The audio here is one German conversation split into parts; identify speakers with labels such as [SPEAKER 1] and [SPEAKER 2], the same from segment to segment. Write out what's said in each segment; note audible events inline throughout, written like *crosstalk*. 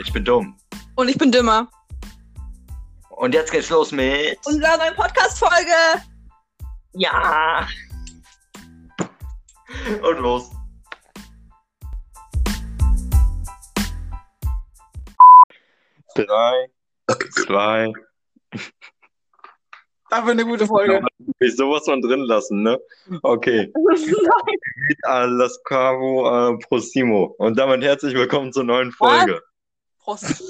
[SPEAKER 1] Ich bin dumm.
[SPEAKER 2] Und ich bin dümmer.
[SPEAKER 1] Und jetzt geht's los mit.
[SPEAKER 2] Unserer neuen Podcast-Folge.
[SPEAKER 1] Ja. Und los. Drei, zwei.
[SPEAKER 2] Dafür eine gute Folge.
[SPEAKER 1] Ich sowas von drin lassen, ne? Okay. Alles Caro äh, Prosimo. Und damit herzlich willkommen zur neuen Folge.
[SPEAKER 2] Prost.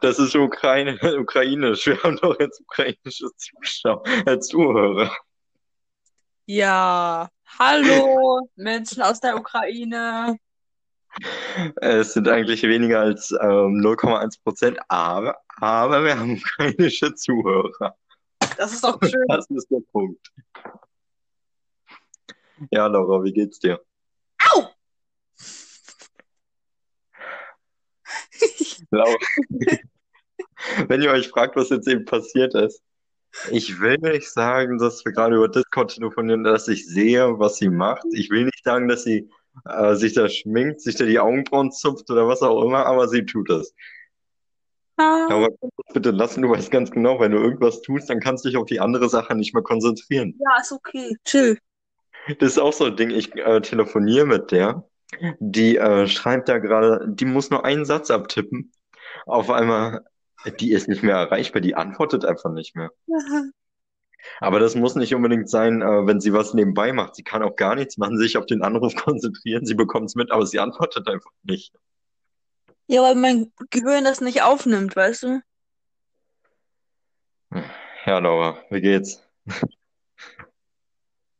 [SPEAKER 1] Das ist Ukraine, *laughs* ukrainisch. Wir haben doch jetzt ukrainische Zuschauer, äh, Zuhörer.
[SPEAKER 2] Ja. Hallo, Menschen aus der Ukraine.
[SPEAKER 1] Es sind eigentlich weniger als ähm, 0,1 Prozent, aber, aber wir haben ukrainische Zuhörer.
[SPEAKER 2] Das ist doch schön.
[SPEAKER 1] Das ist der Punkt. Ja, Laura, wie geht's dir? Laura, *laughs* wenn ihr euch fragt, was jetzt eben passiert ist, ich will nicht sagen, dass wir gerade über Discord telefonieren, dass ich sehe, was sie macht. Ich will nicht sagen, dass sie äh, sich da schminkt, sich da die Augenbrauen zupft oder was auch immer, aber sie tut es.
[SPEAKER 2] Ah.
[SPEAKER 1] Aber bitte lassen, du weißt ganz genau, wenn du irgendwas tust, dann kannst du dich auf die andere Sache nicht mehr konzentrieren.
[SPEAKER 2] Ja, ist okay. Chill.
[SPEAKER 1] Das ist auch so ein Ding, ich äh, telefoniere mit der, die äh, schreibt da gerade, die muss nur einen Satz abtippen. Auf einmal, die ist nicht mehr erreichbar, die antwortet einfach nicht mehr. *laughs* Aber das muss nicht unbedingt sein, äh, wenn sie was nebenbei macht. Sie kann auch gar nichts machen, sich auf den Anruf *laughs* konzentrieren, sie bekommt es mit, aber sie antwortet einfach nicht.
[SPEAKER 2] Ja, weil mein Gehirn das nicht aufnimmt, weißt du?
[SPEAKER 1] Ja, Laura, wie geht's?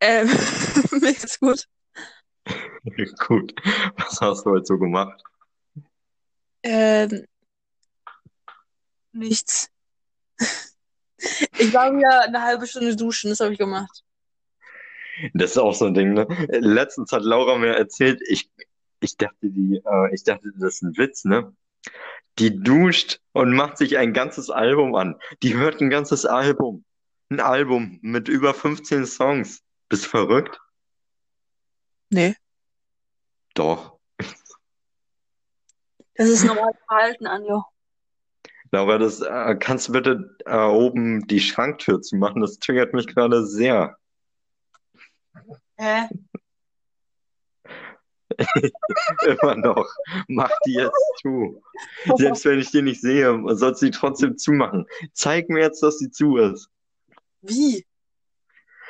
[SPEAKER 2] Ähm, *laughs* mir geht's gut.
[SPEAKER 1] Gut. Was hast du heute so gemacht?
[SPEAKER 2] Ähm, nichts. Ich war mir eine halbe Stunde duschen, das habe ich gemacht.
[SPEAKER 1] Das ist auch so ein Ding, ne? Letztens hat Laura mir erzählt, ich, ich dachte, die, äh, ich dachte, das ist ein Witz, ne? Die duscht und macht sich ein ganzes Album an. Die hört ein ganzes Album. Ein Album mit über 15 Songs. Bist verrückt?
[SPEAKER 2] Nee.
[SPEAKER 1] Doch.
[SPEAKER 2] Das ist normal Verhalten, Anjo.
[SPEAKER 1] Laura, das, äh, kannst du bitte äh, oben die Schranktür zu machen? Das triggert mich gerade sehr.
[SPEAKER 2] Hä? *laughs*
[SPEAKER 1] Immer noch. Mach die jetzt zu. Selbst wenn ich die nicht sehe, sollst du sie trotzdem zumachen. Zeig mir jetzt, dass sie zu ist.
[SPEAKER 2] Wie?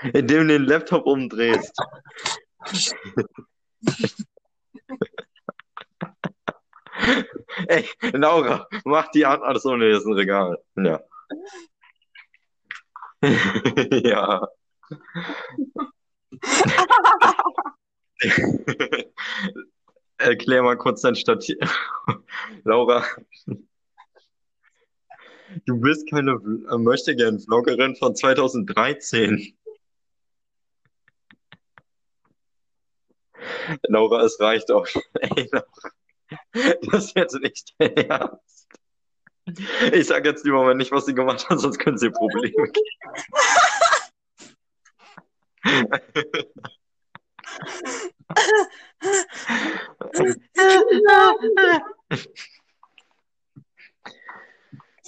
[SPEAKER 1] Indem du den Laptop umdrehst. *laughs* Ey, Laura, mach die an. Alles ohne, das ist ein Regal. Ja. *laughs* Ja. Erklär mal kurz dein Stativ. *laughs* Laura, du bist keine äh, Möchtegern-Vloggerin von 2013. Laura, es reicht auch. *laughs* Ey, Laura, *laughs* das ist jetzt nicht der Ernst. Ich sag jetzt lieber mal nicht, was sie gemacht hat, sonst können sie Probleme geben.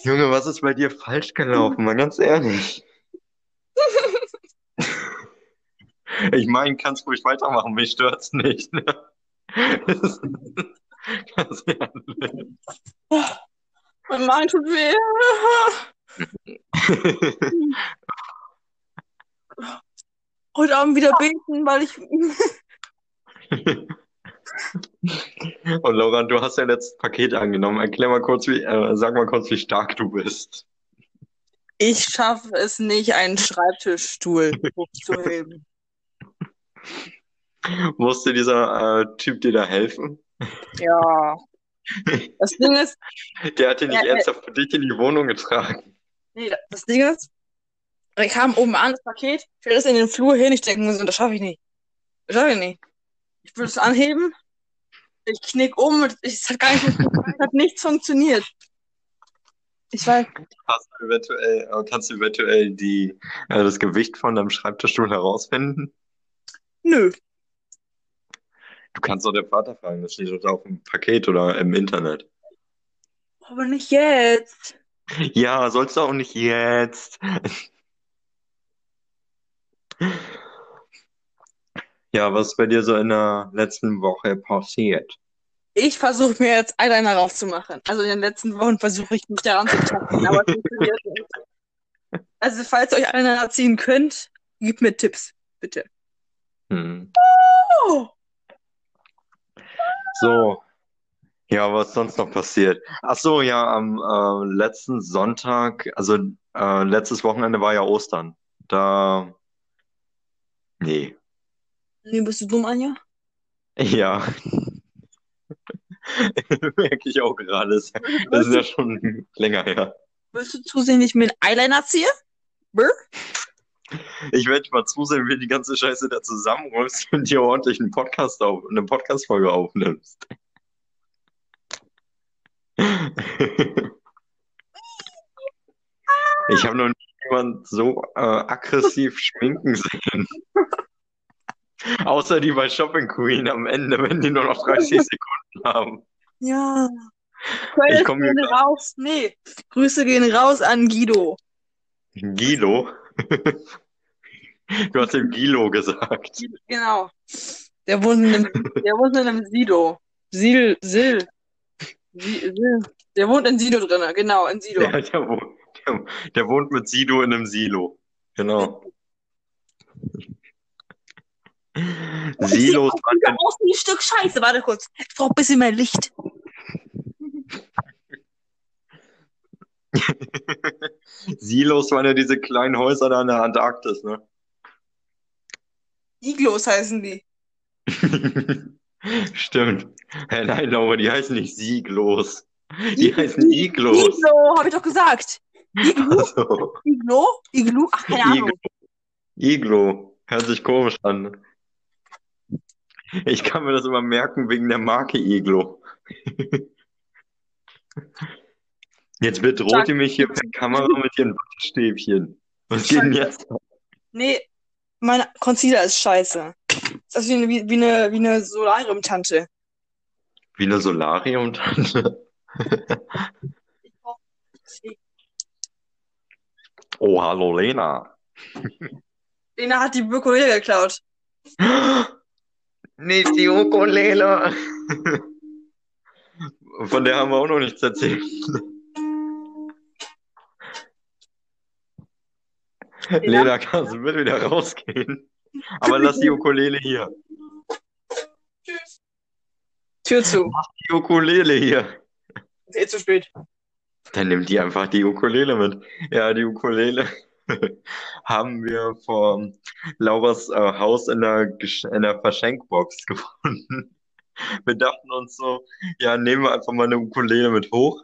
[SPEAKER 1] Junge, was ist bei dir falsch gelaufen? Mal ganz ehrlich. Ich meine, kannst ruhig weitermachen, mich stört's nicht. Ne? Ganz ehrlich.
[SPEAKER 2] Mein Magen tut weh. *laughs* Heute Abend wieder beten, weil ich. *laughs*
[SPEAKER 1] Und Laura, du hast ja letztes Paket angenommen. Erklär mal kurz, wie, äh, sag mal kurz, wie stark du bist.
[SPEAKER 2] Ich schaffe es nicht, einen Schreibtischstuhl hochzuheben. *laughs*
[SPEAKER 1] Musste dieser äh, Typ dir da helfen?
[SPEAKER 2] Ja. Das Ding ist,
[SPEAKER 1] Der hat ihn nicht
[SPEAKER 2] Ja,
[SPEAKER 1] ernsthaft für dich in die Wohnung getragen.
[SPEAKER 2] nee, das Ding ist, ich kam oben an, das Paket, stell das in den Flur hin, ich denke mir so, das schaffe ich nicht. Das schaffe ich nicht. Ich will es anheben, ich knick um, und es hat gar nicht, *laughs* es hat nichts funktioniert. Ich weiß,
[SPEAKER 1] Hast du eventuell, äh, kannst du eventuell die, äh, das Gewicht von deinem Schreibtischstuhl herausfinden?
[SPEAKER 2] nö.
[SPEAKER 1] Du kannst doch den Vater fragen, das steht doch auf dem Paket oder im Internet.
[SPEAKER 2] Aber nicht jetzt.
[SPEAKER 1] Ja, sollst du auch nicht jetzt. Ja, was ist bei dir so in der letzten Woche passiert?
[SPEAKER 2] Ich versuche mir jetzt Eyeliner raufzumachen. Also in den letzten Wochen versuche ich mich daran zu tappen, aber es funktioniert nicht. Also falls ihr euch Eyeliner ziehen könnt, gebt mir Tipps, bitte.
[SPEAKER 1] Hm.
[SPEAKER 2] Oh,
[SPEAKER 1] So, ja, was sonst noch passiert? Ach so, ja, am äh, letzten Sonntag, also äh, letztes Wochenende war ja Ostern. Da, nee,
[SPEAKER 2] nee, bist du dumm, Anja?
[SPEAKER 1] ja, *laughs* merke ich auch gerade. Das das ist ja schon länger her.
[SPEAKER 2] Willst du zusehen, wie ich mir einen Eyeliner ziehe? Brr?
[SPEAKER 1] Ich werde mal zusehen, wie du die ganze Scheiße da zusammenräumst *laughs* und dir ordentlich einen Podcast auf, eine Podcast-Folge aufnimmst. *laughs* Ich habe noch nie jemanden so äh, aggressiv schminken sehen. *laughs* Außer die bei Shopping Queen am Ende, wenn die nur noch 30 Sekunden haben.
[SPEAKER 2] Ja.
[SPEAKER 1] Ich
[SPEAKER 2] Grüße
[SPEAKER 1] komme
[SPEAKER 2] raus. Nee. Grüße gehen raus an Guido.
[SPEAKER 1] Gilo. Du hast ihm Gilo gesagt.
[SPEAKER 2] Genau. Der wohnt in einem, der wohnt in einem Sido. Sil, Sil. Si- Sil. Der wohnt in Sido drinne, genau, in Sido.
[SPEAKER 1] Der, der, wohnt, der, der wohnt mit Sido in einem Silo. Genau. Silos
[SPEAKER 2] Sieht aus wie ein Stück Scheiße. Warte kurz. Ich brauche ein bisschen mehr Licht. *laughs*
[SPEAKER 1] Silos waren ja diese kleinen Häuser da in der Antarktis, ne?
[SPEAKER 2] Iglos heißen die. *laughs*
[SPEAKER 1] Stimmt. Hä, nein, Laura, die heißen nicht Sieglos. Die heißen Iglos.
[SPEAKER 2] Iglo, habe ich doch gesagt. Iglu?
[SPEAKER 1] Also,
[SPEAKER 2] Iglo? Iglu? Ach, keine Ahnung.
[SPEAKER 1] Iglo. Hört sich komisch an. Ich kann mir das immer merken wegen der Marke Iglo. *laughs* Jetzt bedroht ihr mich hier per Kamera mit ihren Wattestäbchen. Was geht denn jetzt?
[SPEAKER 2] Nee, mein Concealer ist scheiße. Das ist wie, eine- wie, eine, wie eine Solarium-Tante.
[SPEAKER 1] Wie eine Solarium-Tante. *laughs* Oh, hallo Lena.
[SPEAKER 2] Lena hat die Ukulele geklaut. *gasps*
[SPEAKER 1] Nicht die Ukulele. *laughs* Von der haben wir auch noch nichts erzählt. *laughs* Lena, kannst du bitte wieder rausgehen? Aber lass die Ukulele hier.
[SPEAKER 2] Tschüss. Tür zu.
[SPEAKER 1] Die Ukulele hier.
[SPEAKER 2] Ist eh zu spät.
[SPEAKER 1] Dann nimm die einfach die Ukulele mit. Ja, die Ukulele *laughs* haben wir vor Lauras äh, Haus in der, in der Verschenkbox *laughs* gefunden. Wir dachten uns so, ja, nehmen wir einfach mal eine Ukulele mit hoch.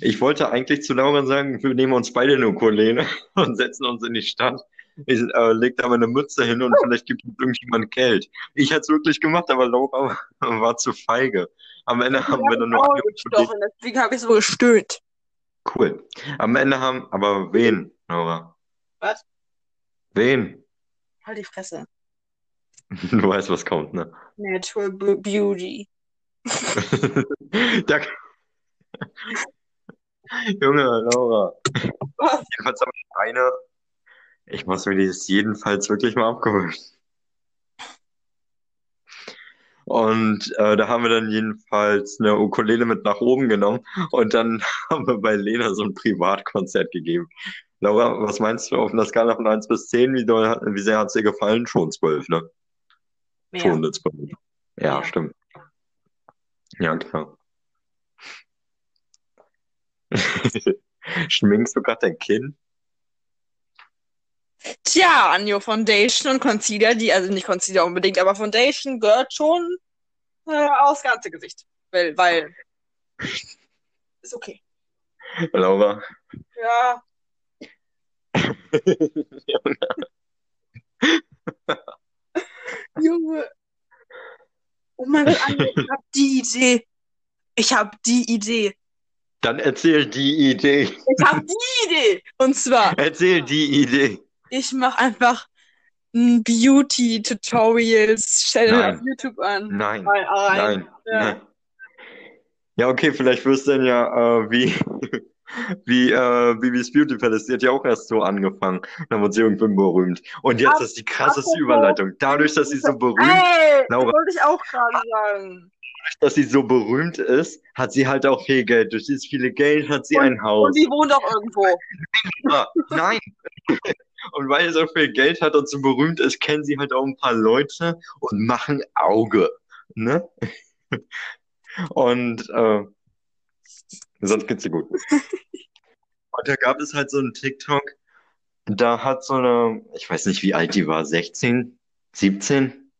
[SPEAKER 1] Ich wollte eigentlich zu Laura sagen, wir nehmen uns beide eine Ukulele *laughs* und setzen uns in die Stadt. Ich äh, leg da mal eine Mütze hin und vielleicht gibt uns irgendjemand Geld. Ich hätte es wirklich gemacht, aber Laura *laughs* war zu feige. Am Ende haben wir dann nur
[SPEAKER 2] Auge
[SPEAKER 1] eine Ukulele.
[SPEAKER 2] gestochen, deswegen habe ich so gestöhnt.
[SPEAKER 1] Cool. Am Ende haben, aber wen, Laura?
[SPEAKER 2] Was?
[SPEAKER 1] Wen?
[SPEAKER 2] Halt die Fresse. *laughs*
[SPEAKER 1] Du weißt, was kommt, ne?
[SPEAKER 2] Natural Beauty.
[SPEAKER 1] Da... *laughs* Junge, Laura.
[SPEAKER 2] Was?
[SPEAKER 1] Jedenfalls habe ich eine. Ich muss mir dieses jedenfalls wirklich mal abgewöhnen. Und äh, da haben wir dann jedenfalls eine Ukulele mit nach oben genommen und dann *laughs* haben wir bei Lena so ein Privatkonzert gegeben. Laura, was meinst du auf einer Skala von 1 bis 10? Wie, doll, wie sehr hat es dir gefallen? Schon 12, ne?
[SPEAKER 2] Mehr.
[SPEAKER 1] Schon eine 12. Ja,
[SPEAKER 2] Ja.
[SPEAKER 1] stimmt. Ja, klar. *laughs* Schminkst du gerade dein Kinn?
[SPEAKER 2] Tja, Anjo, Foundation und Concealer, die, also nicht Concealer unbedingt, aber Foundation gehört schon äh, aufs ganze Gesicht. Weil, weil. *laughs* Ist okay.
[SPEAKER 1] Laura.
[SPEAKER 2] Ja. *laughs* Junge. Oh mein Gott, Anjo, ich hab die Idee. Ich hab die Idee.
[SPEAKER 1] Dann erzähl die Idee.
[SPEAKER 2] Ich hab die Idee. Und zwar,
[SPEAKER 1] Erzähl die Idee.
[SPEAKER 2] ich mach einfach ein Beauty-Tutorials-Channel
[SPEAKER 1] Nein.
[SPEAKER 2] auf YouTube an.
[SPEAKER 1] Nein, nein,
[SPEAKER 2] Ja.
[SPEAKER 1] nein. Ja, okay, vielleicht wirst du dann ja äh, wie, *laughs* wie äh, Bibis Beauty Palace. Die hat ja auch erst so angefangen. Dann wurde sie irgendwann berühmt. Und jetzt
[SPEAKER 2] Ab-
[SPEAKER 1] ist die krasseste Überleitung. Dadurch, dass sie so berühmt,
[SPEAKER 2] Ey, das
[SPEAKER 1] Laura.
[SPEAKER 2] wollte ich auch gerade sagen.
[SPEAKER 1] Dass sie so berühmt ist, hat sie halt auch viel Geld. Durch dieses viele Geld hat sie ein Haus.
[SPEAKER 2] Und die wohnt auch irgendwo. *laughs*
[SPEAKER 1] Ah, Nein. *laughs* Und weil sie so viel Geld hat und so berühmt ist, kennen sie halt auch ein paar Leute und machen Auge. Ne? *laughs* Und äh, sonst geht's ihr gut. Und da gab es halt so einen TikTok, da hat so eine, ich weiß nicht, wie alt die war, 16, 17?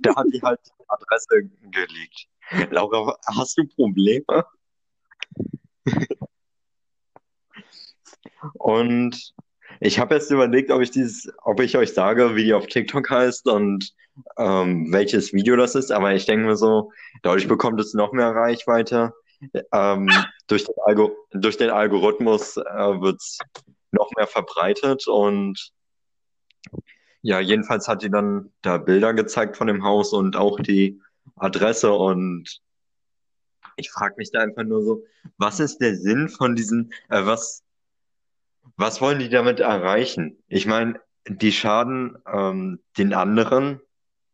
[SPEAKER 1] Da hat die halt Adresse geleakt. Laura, hast du Probleme? Und ich habe jetzt überlegt, ob ich dieses, ob ich euch sage, wie die auf TikTok heißt und ähm, welches Video das ist, aber ich denke mir so, dadurch bekommt es noch mehr Reichweite. Ähm, durch den Algo durch den Algorithmus äh, wird es noch mehr verbreitet und ja, jedenfalls hat die dann da Bilder gezeigt von dem Haus und auch die Adresse und ich frage mich da einfach nur so, was ist der Sinn von diesen, äh, was, was wollen die damit erreichen? Ich meine, die schaden ähm, den anderen,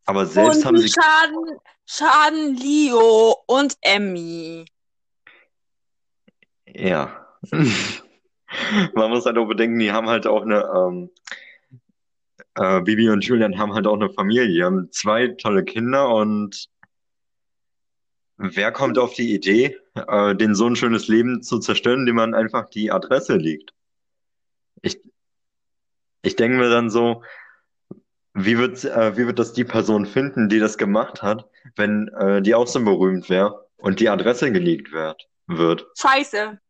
[SPEAKER 1] aber selbst
[SPEAKER 2] und
[SPEAKER 1] haben sie
[SPEAKER 2] schaden, schaden Leo und Emmy.
[SPEAKER 1] Ja. *laughs* Man muss halt auch bedenken, die haben halt auch eine, ähm, äh, Bibi und Julian haben halt auch eine Familie. Haben zwei tolle Kinder und wer kommt auf die Idee, äh, denen so ein schönes Leben zu zerstören, indem man einfach die Adresse liegt? Ich, ich denke mir dann so, wie wird, äh, wie wird das die Person finden, die das gemacht hat, wenn äh, die auch so berühmt wäre und die Adresse geleakt wird, wird?
[SPEAKER 2] Scheiße.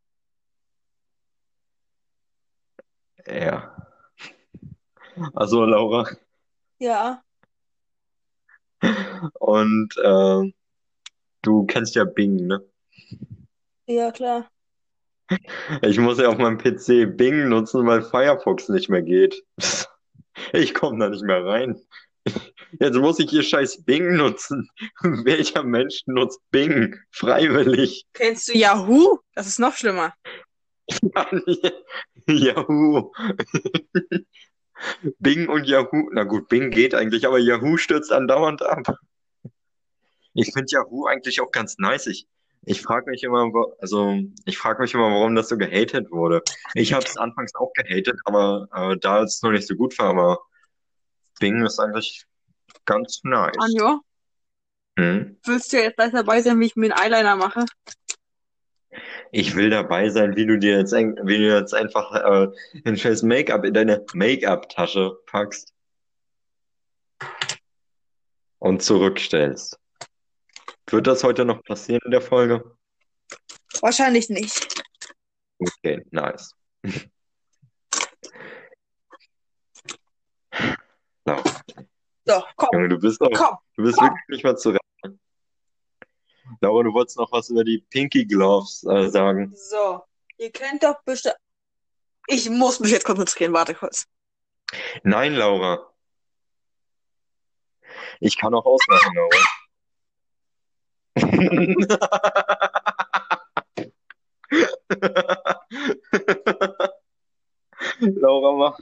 [SPEAKER 1] Ja. Also Laura.
[SPEAKER 2] Ja.
[SPEAKER 1] Und äh, du kennst ja Bing, ne?
[SPEAKER 2] Ja, klar.
[SPEAKER 1] Ich muss ja auf meinem PC Bing nutzen, weil Firefox nicht mehr geht. *laughs* Ich komme da nicht mehr rein. Jetzt muss ich hier scheiß Bing nutzen. *laughs* Welcher Mensch nutzt Bing freiwillig?
[SPEAKER 2] Kennst du Yahoo? Das ist noch schlimmer. *laughs*
[SPEAKER 1] Yahoo. Bing und Yahoo. Na gut, Bing geht eigentlich, aber Yahoo stürzt andauernd ab. Ich finde Yahoo eigentlich auch ganz nice. Ich, ich frage mich immer, also ich frage mich immer, warum das so gehatet wurde. Ich habe es anfangs auch gehatet, aber äh, da es noch nicht so gut war, aber Bing ist eigentlich ganz nice.
[SPEAKER 2] Anjo,
[SPEAKER 1] Hm?
[SPEAKER 2] willst du jetzt gleich dabei sein, wie ich mir einen Eyeliner mache?
[SPEAKER 1] Ich will dabei sein, wie du dir jetzt, ein- wie du jetzt einfach äh, ein scheiß Make-up in deine Make-up-Tasche packst und zurückstellst. Wird das heute noch passieren in der Folge?
[SPEAKER 2] Wahrscheinlich nicht.
[SPEAKER 1] Okay, nice. *laughs* Laura,
[SPEAKER 2] So, komm,
[SPEAKER 1] Junge, du bist auch,
[SPEAKER 2] komm.
[SPEAKER 1] du bist
[SPEAKER 2] komm.
[SPEAKER 1] wirklich nicht mal zu retten. *laughs* Laura, du wolltest noch was über die Pinky Gloves äh, sagen.
[SPEAKER 2] So, ihr kennt doch bestimmt. Ich muss mich jetzt konzentrieren, warte kurz.
[SPEAKER 1] Nein, Laura. Ich kann auch ausmachen, Laura. *laughs* Laura, mach.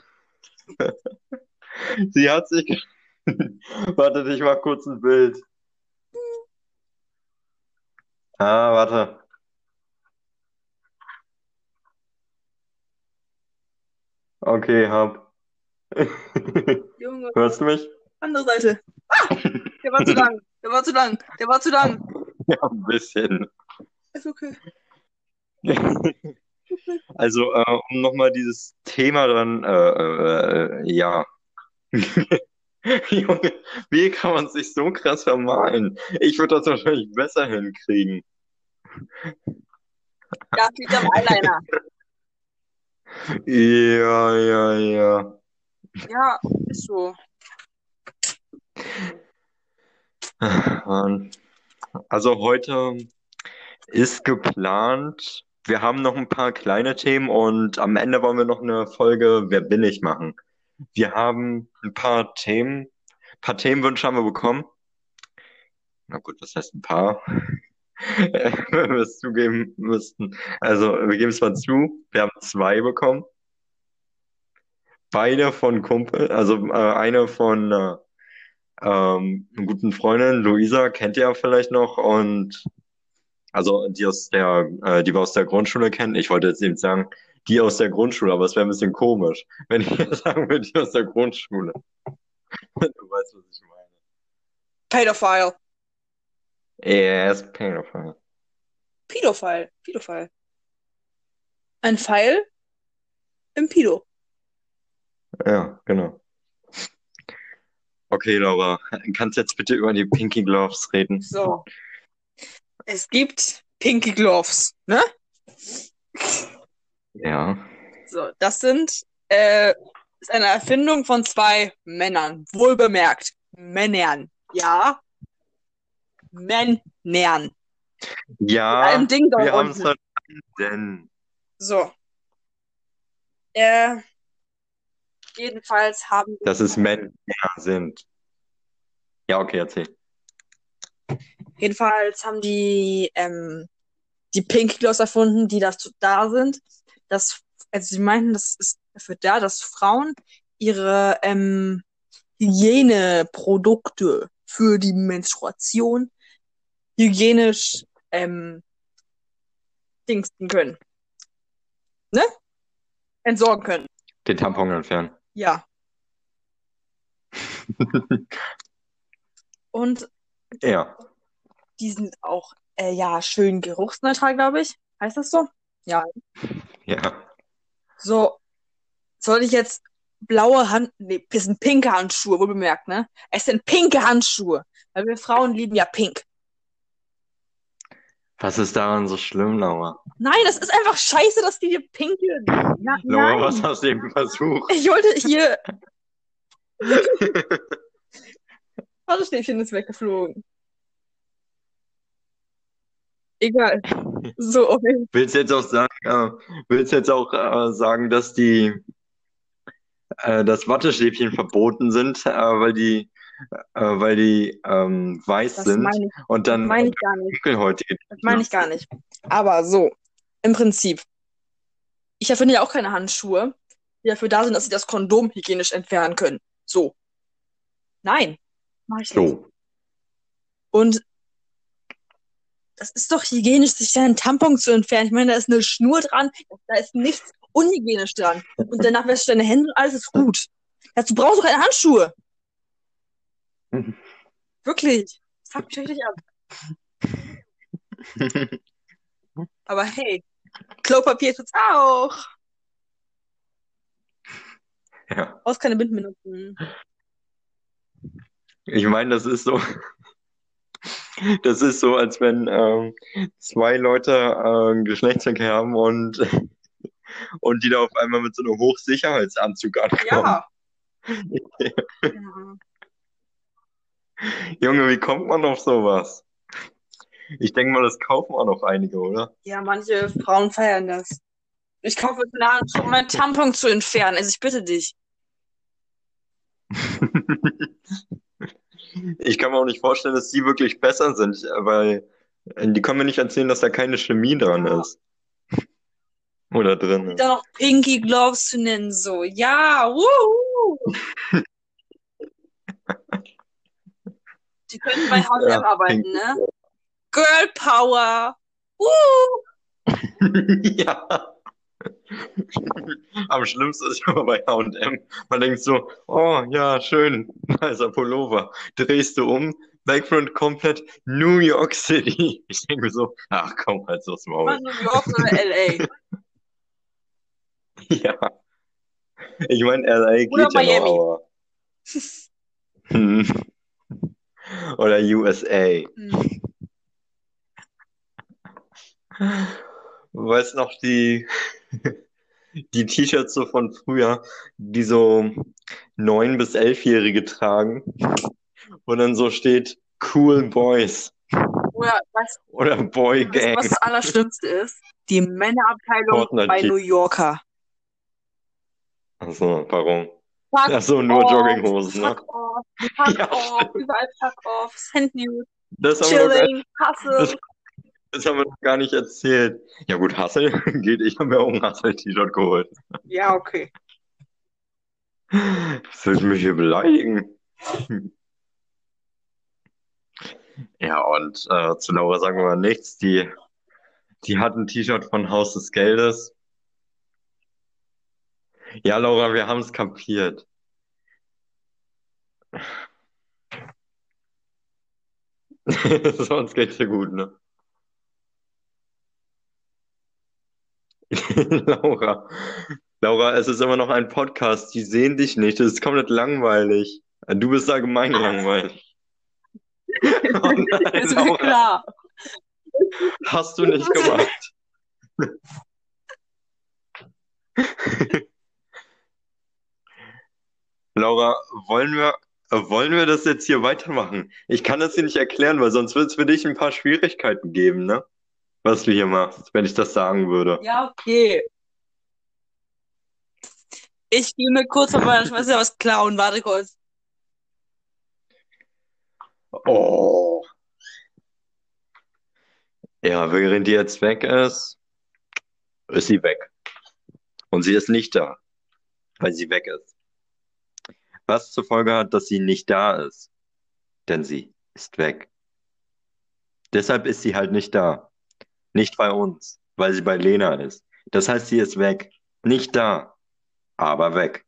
[SPEAKER 1] Sie hat sich. *laughs* Warte, ich mach kurz ein Bild. Ah, warte. Okay, hab. *laughs*
[SPEAKER 2] Junge,
[SPEAKER 1] Hörst du mich?
[SPEAKER 2] andere Seite. Ah, der war zu lang. Der war zu lang. Der war zu lang. *laughs*
[SPEAKER 1] Ja, ein bisschen.
[SPEAKER 2] Ist okay. *laughs*
[SPEAKER 1] Also, äh, um nochmal dieses Thema dann, äh, äh, ja. *laughs* Junge, wie kann man sich so krass vermalen? Ich würde das wahrscheinlich besser hinkriegen.
[SPEAKER 2] Das liegt am Eyeliner. *laughs*
[SPEAKER 1] Ja, ja, ja.
[SPEAKER 2] Ja, ist so.
[SPEAKER 1] Also heute ist geplant, wir haben noch ein paar kleine Themen und am Ende wollen wir noch eine Folge Wer bin ich machen. Wir haben ein paar Themen, ein paar Themenwünsche haben wir bekommen. Na gut, das heißt ein paar. *laughs* wenn wir es zugeben müssten. Also, wir geben es mal zu, wir haben zwei bekommen. Beide von Kumpel, also äh, eine von äh, ähm, einer guten Freundin, Luisa, kennt ihr ja vielleicht noch, und also die aus der, äh, die wir aus der Grundschule kennen. Ich wollte jetzt eben sagen, die aus der Grundschule, aber es wäre ein bisschen komisch, wenn ich jetzt sagen würde, die aus der Grundschule. Du weißt, was ich meine.
[SPEAKER 2] Pedophile.
[SPEAKER 1] Er ist Pedophile.
[SPEAKER 2] Pedophile. Pedophile. Ein Pfeil im Pido.
[SPEAKER 1] Ja, genau. Okay, Laura, kannst jetzt bitte über die Pinky Gloves reden?
[SPEAKER 2] So. Es gibt Pinky Gloves, ne?
[SPEAKER 1] Ja.
[SPEAKER 2] So, das sind äh, ist eine Erfindung von zwei Männern. Wohlbemerkt. Männern. Ja. Männern.
[SPEAKER 1] Ja,
[SPEAKER 2] Ding
[SPEAKER 1] wir haben es verstanden.
[SPEAKER 2] So. Äh, jedenfalls haben
[SPEAKER 1] Dass es Männer sind. Ja, okay, erzähl.
[SPEAKER 2] Jedenfalls haben die ähm, die Pink Gloves erfunden, die dazu da sind, dass, also sie meinten, das ist dafür da, dass Frauen ihre ähm, Hygieneprodukte für die Menstruation hygienisch ähm, dingsten können. Ne? Entsorgen können.
[SPEAKER 1] Den Tampon entfernen.
[SPEAKER 2] Ja. *laughs* Und
[SPEAKER 1] Ja.
[SPEAKER 2] die sind auch, äh, ja, schön geruchsneutral, glaube ich. Heißt das so? Ja.
[SPEAKER 1] Ja.
[SPEAKER 2] So, soll ich jetzt blaue Hand, nee, es sind pinke Handschuhe, wohl bemerkt, ne? Es sind pinke Handschuhe, weil wir Frauen lieben ja pink.
[SPEAKER 1] Was ist daran so schlimm, Laura?
[SPEAKER 2] Nein, das ist einfach scheiße, dass die dir pinke. Ja,
[SPEAKER 1] Laura, was
[SPEAKER 2] nein.
[SPEAKER 1] hast du eben versucht?
[SPEAKER 2] Ich wollte hier. *laughs* Wattestäbchen ist weggeflogen. Egal. So, okay.
[SPEAKER 1] Willst du jetzt auch sagen, äh, willst jetzt auch äh, sagen, dass die, äh, dass Wattestäbchen verboten sind, äh, weil die, äh, weil die ähm, weiß
[SPEAKER 2] Das
[SPEAKER 1] sind
[SPEAKER 2] meine ich,
[SPEAKER 1] und
[SPEAKER 2] das
[SPEAKER 1] dann
[SPEAKER 2] meine ich gar nicht.
[SPEAKER 1] dunkelhäutige
[SPEAKER 2] Das meine ich gar nicht. Aber so, im Prinzip. Ich erfinde ja auch keine Handschuhe, die dafür da sind, dass sie das Kondom hygienisch entfernen können. So. Nein. Mach ich nicht.
[SPEAKER 1] So.
[SPEAKER 2] Und das ist doch hygienisch, sich da einen Tampon zu entfernen. Ich meine, da ist eine Schnur dran, da ist nichts unhygienisch dran. Und danach wäschst du deine Hände und alles ist gut. Dazu brauchst du keine Handschuhe. *laughs* Wirklich. Das fuckt mich richtig ab. *laughs* Aber hey, Klopapier tut's auch.
[SPEAKER 1] Ja.
[SPEAKER 2] Brauchst keine Binden benutzen.
[SPEAKER 1] Ich meine, das ist so, das ist so, als wenn ähm, zwei Leute äh, Geschlechtsverkehr haben und, *laughs* und die da auf einmal mit so einem Hochsicherheitsanzug ankommen.
[SPEAKER 2] Ja. ja. *laughs*
[SPEAKER 1] Junge, wie kommt man auf sowas? Ich denke mal, das kaufen auch noch einige, oder?
[SPEAKER 2] Ja, manche Frauen feiern das. Ich kaufe jetzt eine Handschuhe, um meinen Tampon zu entfernen. Also ich bitte dich. *laughs*
[SPEAKER 1] Ich kann mir auch nicht vorstellen, dass die wirklich besser sind, weil die können mir nicht erzählen, dass da keine Chemie dran
[SPEAKER 2] Ja.
[SPEAKER 1] ist. Oder drin ist.
[SPEAKER 2] Dann noch Pinky Gloves zu nennen, so. Ja, wuhu. Die können bei H&M *laughs*
[SPEAKER 1] Ja,
[SPEAKER 2] arbeiten,
[SPEAKER 1] Pinky.
[SPEAKER 2] ne? Girl Power. Uh. *laughs*
[SPEAKER 1] Ja. *laughs* Am schlimmsten ist immer bei H&M. Man denkt so, oh ja, schön, nicer Pullover. Drehst du um, Background komplett New York City. Ich denke mir so, ach komm, halt aufs Maul.
[SPEAKER 2] Mal New York oder LA. *laughs*
[SPEAKER 1] Ja. Ich meine, LA geht
[SPEAKER 2] Oder
[SPEAKER 1] ja
[SPEAKER 2] Miami.
[SPEAKER 1] noch, aber. Hm. Oder USA.
[SPEAKER 2] Hm.
[SPEAKER 1] Weißt noch die, die T-Shirts so von früher, die so neun bis elfjährige tragen, wo dann so steht Cool Boys
[SPEAKER 2] Oder was,
[SPEAKER 1] oder Boy Gang.
[SPEAKER 2] was das Allerschlimmste ist? Die Männerabteilung
[SPEAKER 1] Fortnite
[SPEAKER 2] bei. New Yorker.
[SPEAKER 1] Achso, warum?
[SPEAKER 2] Fuck
[SPEAKER 1] Achso, nur
[SPEAKER 2] off,
[SPEAKER 1] Jogginghosen, ne?
[SPEAKER 2] fuck off, fuck *laughs*
[SPEAKER 1] Ja,
[SPEAKER 2] off, überall fuck off, Send News,
[SPEAKER 1] Das
[SPEAKER 2] Chilling, Hustle.
[SPEAKER 1] das, Das haben wir noch gar nicht erzählt. Ja gut, Hassel *laughs* geht. Ich habe mir auch ein Hassel-T-Shirt geholt.
[SPEAKER 2] Ja, okay.
[SPEAKER 1] Das wird mich hier beleidigen. Ja, und äh, zu Laura sagen wir mal nichts. Die, die hat ein T-Shirt von Haus des Geldes. Ja, Laura, wir haben es kapiert. *laughs* Sonst geht's dir gut, ne? *laughs* Laura, Laura, es ist immer noch ein Podcast. Die sehen dich nicht. Das ist komplett langweilig. Du bist allgemein langweilig. *laughs* Oh nein,
[SPEAKER 2] Ist mir
[SPEAKER 1] Laura,
[SPEAKER 2] klar.
[SPEAKER 1] hast du nicht gemacht. *laughs* Laura, wollen wir, wollen wir das jetzt hier weitermachen? Ich kann das hier nicht erklären, weil sonst wird es für dich ein paar Schwierigkeiten geben, ne? Was du hier machst, wenn ich das sagen würde.
[SPEAKER 2] Ja, okay. Ich gehe mir kurz von meiner Schwester was klauen. Warte kurz.
[SPEAKER 1] Oh. Ja, während die jetzt weg ist, ist sie weg. Und sie ist nicht da, weil sie weg ist. Was zur Folge hat, dass sie nicht da ist. Denn sie ist weg. Deshalb ist sie halt nicht da. Nicht bei uns, weil sie bei Lena ist. Das heißt, sie ist weg. Nicht da, aber weg.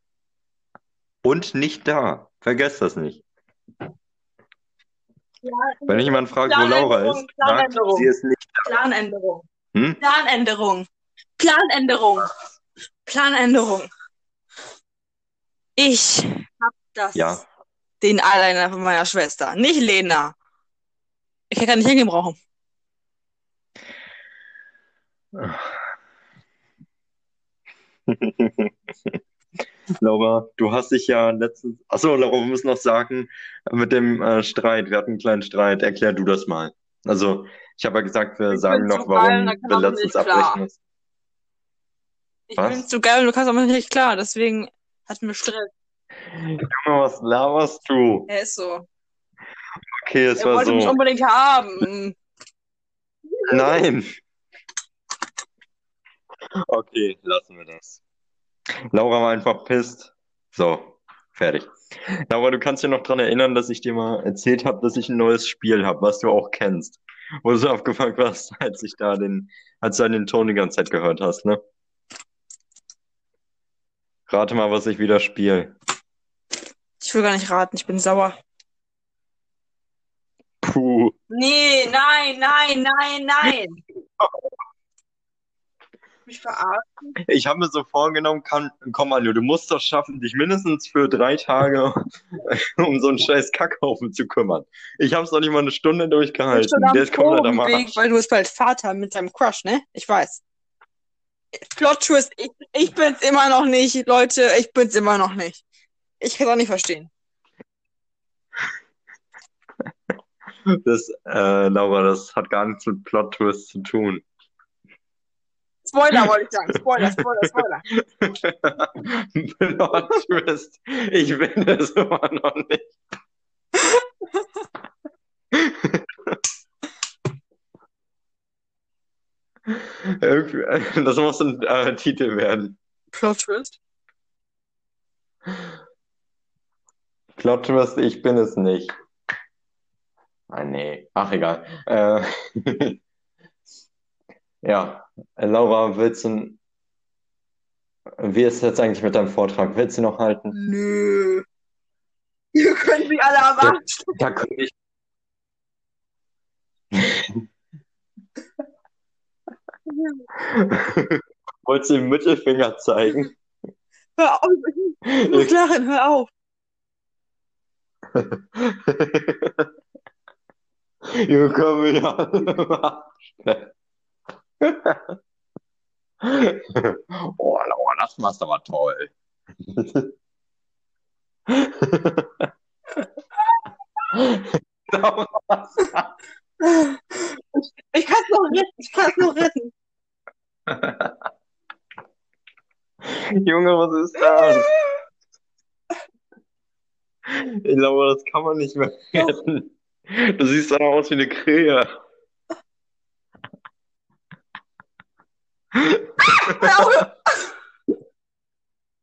[SPEAKER 1] Und nicht da. Vergesst das nicht. Wenn jemand fragt, wo Laura ist, sagt,
[SPEAKER 2] Planänderung.
[SPEAKER 1] sie ist nicht
[SPEAKER 2] Planänderung.
[SPEAKER 1] Hm?
[SPEAKER 2] Planänderung. Planänderung. Planänderung. Ich hab das.
[SPEAKER 1] Ja.
[SPEAKER 2] Den Eyeliner von meiner Schwester. Nicht Lena. Ich kann nicht hingebrauchen. *laughs*
[SPEAKER 1] Laura, du hast dich ja letztens. Achso, Laura, wir müssen noch sagen, mit dem äh, Streit, wir hatten einen kleinen Streit, erklär du das mal. Also, ich habe ja gesagt, wir
[SPEAKER 2] Ich
[SPEAKER 1] sagen noch, warum
[SPEAKER 2] geil,
[SPEAKER 1] wir letztens abbrechen mussten.
[SPEAKER 2] Ich
[SPEAKER 1] Was?
[SPEAKER 2] bin zu geil und du kannst aber nicht klar. Deswegen hatten wir Stress.
[SPEAKER 1] Junge, was laberst du?
[SPEAKER 2] Er ist so.
[SPEAKER 1] Okay, es
[SPEAKER 2] Er
[SPEAKER 1] war
[SPEAKER 2] wollte mich
[SPEAKER 1] so.
[SPEAKER 2] unbedingt haben.
[SPEAKER 1] Nein. Okay, lassen wir das. Laura war einfach pisst. So, fertig. Laura, du kannst dich noch dran erinnern, dass ich dir mal erzählt habe, dass ich ein neues Spiel habe, was du auch kennst. Wo du so aufgefallen warst, *laughs* als ich da den, als du den Ton die ganze Zeit gehört hast, ne? Rate mal, was ich wieder spiele.
[SPEAKER 2] Ich will gar nicht raten, ich bin sauer.
[SPEAKER 1] Puh.
[SPEAKER 2] Nee, nein, nein, nein, nein. Mich verarschen.
[SPEAKER 1] Ich habe mir so vorgenommen, kann, komm, Anjo, du musst doch schaffen, dich mindestens für drei Tage *laughs* um so einen scheiß Kackhaufen zu kümmern. Ich habe es noch nicht mal eine Stunde durchgehalten.
[SPEAKER 2] schon am
[SPEAKER 1] Der ist komplett am Arsch.
[SPEAKER 2] weil du bist bald Vater mit deinem Crush, ne? Ich weiß. Plot Twist, ich, ich bin's immer noch nicht, Leute, ich bin's immer noch nicht. Ich kann's auch nicht verstehen.
[SPEAKER 1] Das, äh, Laura, das hat gar nichts mit Plot Twist zu tun.
[SPEAKER 2] Spoiler wollte ich sagen. Spoiler, Spoiler, Spoiler.
[SPEAKER 1] Plot Twist. Ich bin es immer noch nicht. Irgendwie- Das muss ein äh, Titel werden.
[SPEAKER 2] Plot Twist?
[SPEAKER 1] Plot Twist, ich bin es nicht. Ah, nee. Ach, egal. Äh, *laughs* ja, Laura, willst du, wie ist jetzt eigentlich mit deinem Vortrag? Willst du noch halten?
[SPEAKER 2] Nö. Ihr könnt mich alle am Arsch.
[SPEAKER 1] Da könnte ich. *laughs* Wolltest du den Mittelfinger zeigen?
[SPEAKER 2] Hör auf, ich muss lachen, hör auf. *laughs*
[SPEAKER 1] Junge, komm wieder. *laughs* *laughs* Oh, Laura, das machst du aber toll. Laura,
[SPEAKER 2] Ich kann's noch retten, ich kann's noch retten.
[SPEAKER 1] Junge, was ist das? Ich glaube, das kann man nicht mehr retten. Du siehst doch aus wie eine Krähe.
[SPEAKER 2] Laura!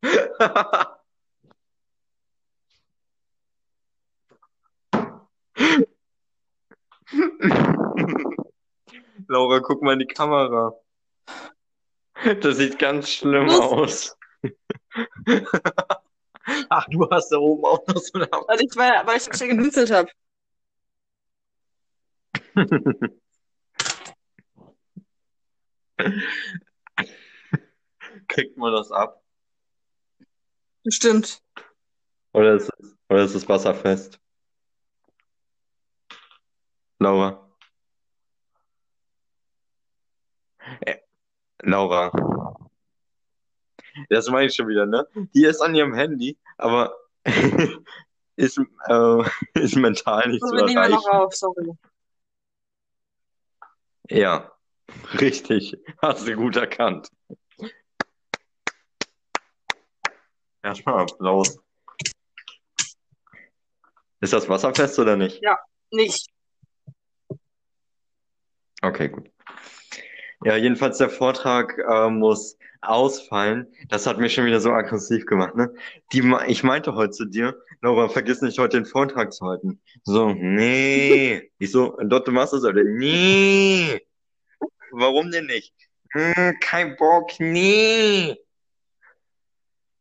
[SPEAKER 2] *laughs*
[SPEAKER 1] Laura, guck mal in die Kamera. Das sieht ganz schlimm
[SPEAKER 2] Was?
[SPEAKER 1] aus. *laughs* Ach, du hast da oben auch noch so eine
[SPEAKER 2] Weil ich, weil, weil ich so schnell geblinzelt habe. *laughs*
[SPEAKER 1] Kriegt man das ab?
[SPEAKER 2] Bestimmt.
[SPEAKER 1] Oder ist es, oder ist es wasserfest? Laura. Äh, Laura. Das meine ich schon wieder, ne? Die ist an ihrem Handy, aber *laughs* ist, äh, *laughs* ist mental nicht
[SPEAKER 2] So,
[SPEAKER 1] zu
[SPEAKER 2] ja noch
[SPEAKER 1] erreichen.
[SPEAKER 2] auf, sorry.
[SPEAKER 1] Ja, *laughs* richtig. Hast du gut erkannt. Erstmal Applaus. Ist das wasserfest oder nicht?
[SPEAKER 2] Nicht.
[SPEAKER 1] Okay, gut. Ja, jedenfalls der Vortrag äh, muss ausfallen. Das hat mich schon wieder so aggressiv gemacht, ne? Die, ich meinte heute zu dir, Laura, vergiss nicht, heute den Vortrag zu halten. So, nee. Ich so, Dort, du machst das heute. Nee. Warum denn nicht? Hm, kein Bock, nee.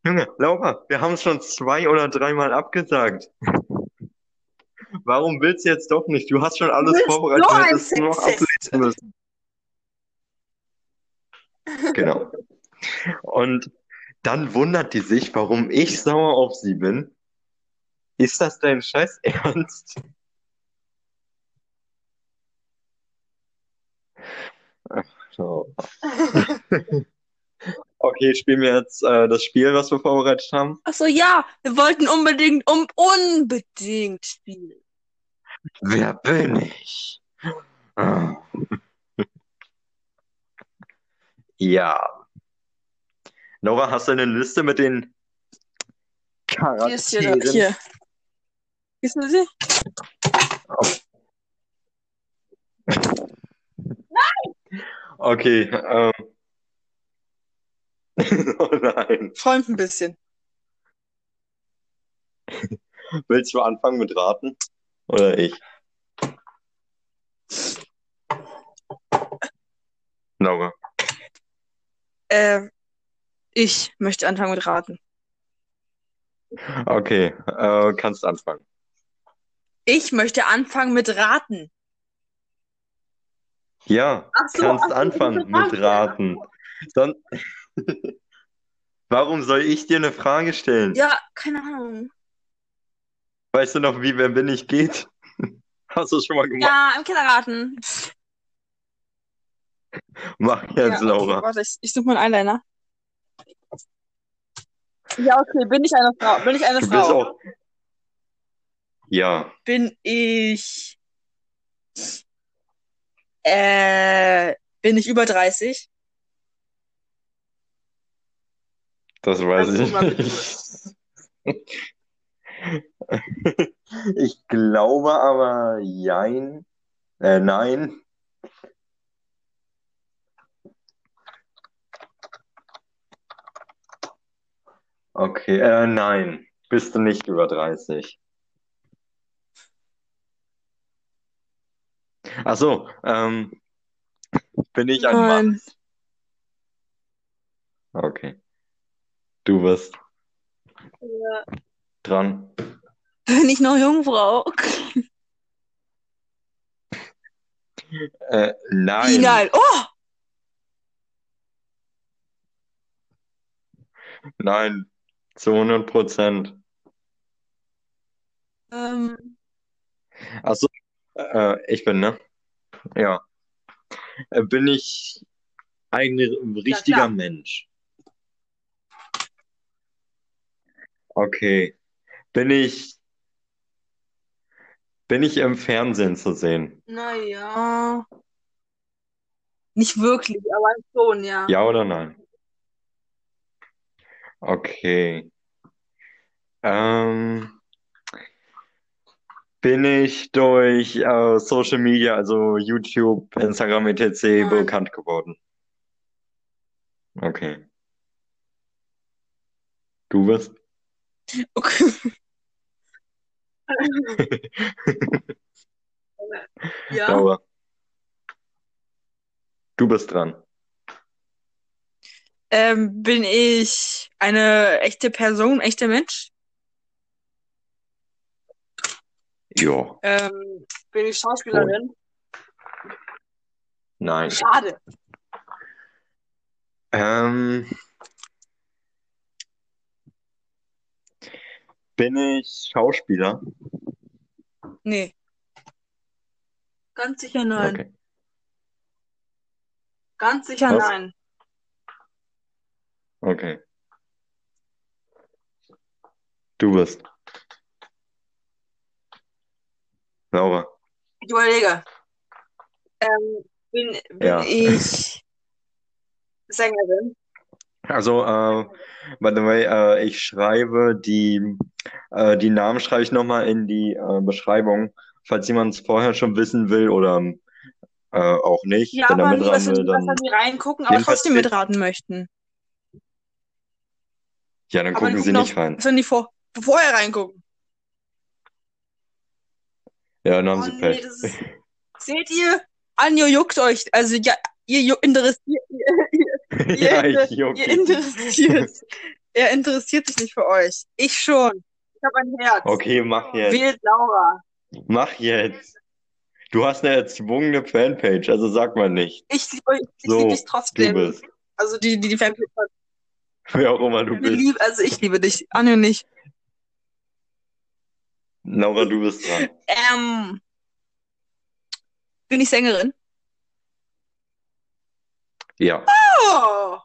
[SPEAKER 1] Junge, Laura, wir haben es schon zwei oder dreimal abgesagt. Warum willst du jetzt doch nicht? Du hast schon alles vorbereitet, du
[SPEAKER 2] ein
[SPEAKER 1] hättest nur noch ablesen müssen. Genau. Und dann wundert die sich, warum ich sauer auf sie bin. Ist das dein Scheiß *laughs* Ernst? Ach, *laughs* so. *laughs* Okay, spielen wir jetzt äh, das Spiel, was wir vorbereitet haben.
[SPEAKER 2] Ach so, ja, wir wollten unbedingt, um, unbedingt spielen.
[SPEAKER 1] Wer bin ich? *laughs* Ja. Nora, hast du eine Liste mit den
[SPEAKER 2] Hier ist hier,
[SPEAKER 1] Charakteren?
[SPEAKER 2] hier. Siehst du sie?
[SPEAKER 1] Okay, ähm. *laughs* Oh nein.
[SPEAKER 2] Träumt ein bisschen.
[SPEAKER 1] Willst du anfangen mit Raten? Oder ich? Laura.
[SPEAKER 2] Äh, ich möchte anfangen mit Raten.
[SPEAKER 1] Okay, äh, kannst anfangen.
[SPEAKER 2] Ich möchte anfangen mit Raten.
[SPEAKER 1] Ja,
[SPEAKER 2] so,
[SPEAKER 1] kannst
[SPEAKER 2] ach so,
[SPEAKER 1] anfangen mit. Raten. Son *laughs* Warum soll ich dir eine Frage stellen?
[SPEAKER 2] Ja, keine Ahnung.
[SPEAKER 1] Weißt du noch, wie Wer bin ich geht? *laughs* Hast du es schon mal gemacht?
[SPEAKER 2] Ja, im Kindergarten.
[SPEAKER 1] Mach
[SPEAKER 2] Ja,
[SPEAKER 1] jetzt,
[SPEAKER 2] okay,
[SPEAKER 1] Laura.
[SPEAKER 2] warte, ich, ich suche mal einen Eyeliner. Ja, okay, bin ich eine Frau? Bin ich eine
[SPEAKER 1] Du bist
[SPEAKER 2] Frau?
[SPEAKER 1] auch. Ja,
[SPEAKER 2] Bin ich. Äh, bin ich über 30?
[SPEAKER 1] das weiß ich nicht. *laughs* Ich glaube aber, jein. Äh, nein. Okay, äh, nein. Bist du nicht über 30? Ach so, ähm, bin ich ein Mann? Okay. Du bist
[SPEAKER 2] Ja.
[SPEAKER 1] dran.
[SPEAKER 2] Bin ich noch Jungfrau?
[SPEAKER 1] Äh,
[SPEAKER 2] Wie
[SPEAKER 1] nein.
[SPEAKER 2] nein? Oh!
[SPEAKER 1] Nein, zu 100 Prozent.
[SPEAKER 2] Ähm,
[SPEAKER 1] Achso, äh, ich bin, ne? Ja. Äh, bin ich ein richtiger. Mensch? Okay. Bin ich, bin ich im Fernsehen zu sehen?
[SPEAKER 2] naja. Nicht wirklich, aber schon, ja.
[SPEAKER 1] Ja oder nein? Okay. Ähm, bin ich durch äh, Social Media, also YouTube, Instagram, etc.
[SPEAKER 2] Nein.
[SPEAKER 1] bekannt geworden? Okay. Du bist?
[SPEAKER 2] Okay. *laughs* Ja.
[SPEAKER 1] Laura. Du bist dran.
[SPEAKER 2] Ähm, bin ich eine echte Person, echter Mensch?
[SPEAKER 1] Ja.
[SPEAKER 2] Ähm, bin ich Schauspielerin?
[SPEAKER 1] Nein.
[SPEAKER 2] Schade.
[SPEAKER 1] Ähm, bin ich Schauspieler?
[SPEAKER 2] Nee. Ganz sicher nein.
[SPEAKER 1] Okay.
[SPEAKER 2] Ganz sicher
[SPEAKER 1] Was?
[SPEAKER 2] nein.
[SPEAKER 1] Okay. Du bist. Laura.
[SPEAKER 2] Ich überlege. Ähm, bin, bin
[SPEAKER 1] Ja.
[SPEAKER 2] ich *laughs* Sängerin?
[SPEAKER 1] Also, äh, by the way, äh, ich schreibe die, äh, die Namen schreibe ich nochmal in die äh, Beschreibung, falls jemand es vorher schon wissen will oder äh, auch nicht.
[SPEAKER 2] Ja,
[SPEAKER 1] Wenn er
[SPEAKER 2] aber nicht, dass
[SPEAKER 1] mitraten
[SPEAKER 2] wir,
[SPEAKER 1] will, dann.
[SPEAKER 2] reingucken, aber trotzdem mitraten möchten.
[SPEAKER 1] Ja, dann
[SPEAKER 2] Aber
[SPEAKER 1] gucken Sie
[SPEAKER 2] gucken
[SPEAKER 1] nicht rein.
[SPEAKER 2] Sollen die vor, vorher reingucken?
[SPEAKER 1] Ja, dann haben
[SPEAKER 2] Oh
[SPEAKER 1] Sie Pech.
[SPEAKER 2] ist, seht ihr? Anjo juckt euch. Also ja, ihr interessiert, ihr, *laughs*
[SPEAKER 1] Ja,
[SPEAKER 2] ihr,
[SPEAKER 1] ich juck
[SPEAKER 2] ihr interessiert. er interessiert sich nicht für euch. Ich schon. Ich habe ein Herz.
[SPEAKER 1] Okay, mach jetzt.
[SPEAKER 2] Wählt Laura.
[SPEAKER 1] Mach jetzt. Du hast eine erzwungene Fanpage, also sag mal nicht.
[SPEAKER 2] Ich liebe ich
[SPEAKER 1] So,
[SPEAKER 2] liebe dich
[SPEAKER 1] Du
[SPEAKER 2] trotzdem.
[SPEAKER 1] bist.
[SPEAKER 2] Also die, die, die Fanpage.
[SPEAKER 1] Wer auch immer du bist.
[SPEAKER 2] lieben, also ich liebe dich. Anjo nicht.
[SPEAKER 1] Laura, du bist dran.
[SPEAKER 2] Ähm, bin ich Sängerin?
[SPEAKER 1] Ja.
[SPEAKER 2] Oh,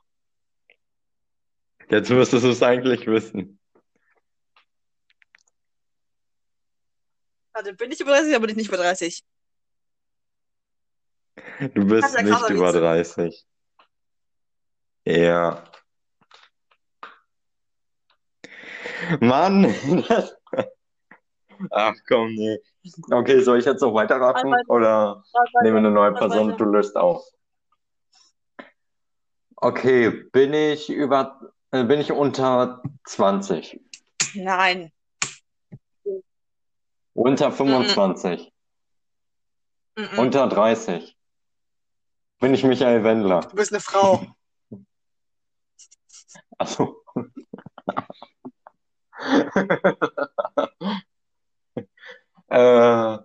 [SPEAKER 1] Jetzt müsstest du es eigentlich wissen.
[SPEAKER 2] warte, bin ich über 30, aber bin ich nicht über 30.
[SPEAKER 1] Du bist
[SPEAKER 2] Katja
[SPEAKER 1] nicht über 30. Ja. Mann! *laughs* das- Ach komm, nee. Okay, soll ich jetzt noch weiterraten
[SPEAKER 2] Weiter.
[SPEAKER 1] oder nehmen wir eine neue Person und du löst auf? Okay, bin ich über, äh, bin ich unter 20?
[SPEAKER 2] Nein.
[SPEAKER 1] Unter 25?
[SPEAKER 2] Mm-mm.
[SPEAKER 1] Unter 30? Bin ich Michael Wendler?
[SPEAKER 2] Du bist eine Frau. *laughs*
[SPEAKER 1] Also. *laughs* äh.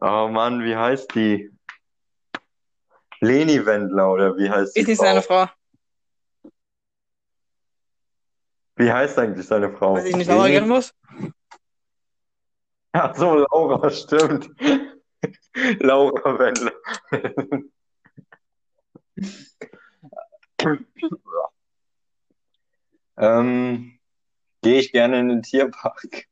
[SPEAKER 1] Oh Mann, wie heißt die? Leni Wendler oder wie heißt die
[SPEAKER 2] Ist nicht seine Frau.
[SPEAKER 1] Wie heißt eigentlich seine Frau?
[SPEAKER 2] Weiß ich nicht, Laura
[SPEAKER 1] Leni?
[SPEAKER 2] Gernbus?
[SPEAKER 1] Ach so, Laura, stimmt. Laura Wendler. ähm, gehe ich gerne in den Tierpark?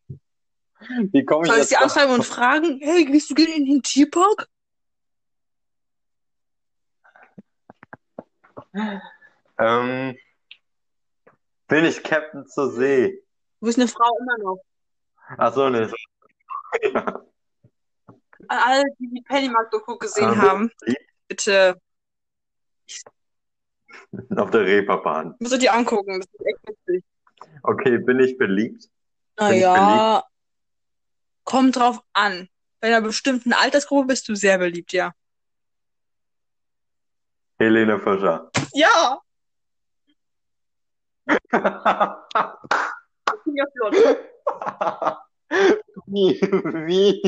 [SPEAKER 1] Wie komme ich
[SPEAKER 2] Soll ich sie anschreiben und fragen, hey, gehst du gerne in den Tierpark?
[SPEAKER 1] Ähm, bin ich Captain zur See?
[SPEAKER 2] Du bist eine Frau immer noch.
[SPEAKER 1] Ach so, ne.
[SPEAKER 2] An alle, die die Pennymark-Doku gesehen
[SPEAKER 1] Ähm,
[SPEAKER 2] haben, bitte,
[SPEAKER 1] Auf der Reeperbahn.
[SPEAKER 2] müsst ihr die angucken. Das ist echt witzig.
[SPEAKER 1] Okay, bin ich beliebt?
[SPEAKER 2] Naja, kommt drauf an. Bei einer bestimmten Altersgruppe bist du sehr beliebt, ja.
[SPEAKER 1] Helene Fischer.
[SPEAKER 2] Ja, ich bin ja flott.
[SPEAKER 1] Wie? Wie?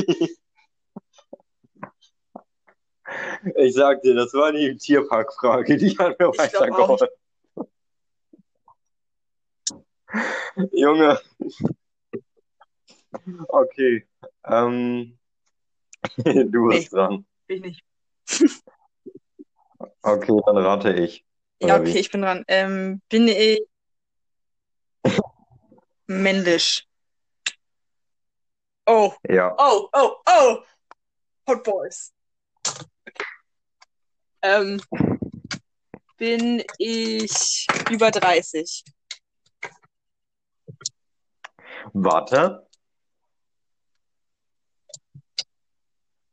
[SPEAKER 1] Ich sag dir, das war die Tierparkfrage, die hat mir weitergeholfen. Junge. Okay. Ähm, *laughs* du bist dran.
[SPEAKER 2] Bin ich nicht.
[SPEAKER 1] Okay, dann rate ich.
[SPEAKER 2] Ja,
[SPEAKER 1] Oder wie?
[SPEAKER 2] okay, ich bin dran. Ähm, bin ich männlich? Oh,
[SPEAKER 1] Ja.
[SPEAKER 2] oh, oh, oh! Hot Boys. Okay. Ähm, bin ich über 30?
[SPEAKER 1] Warte.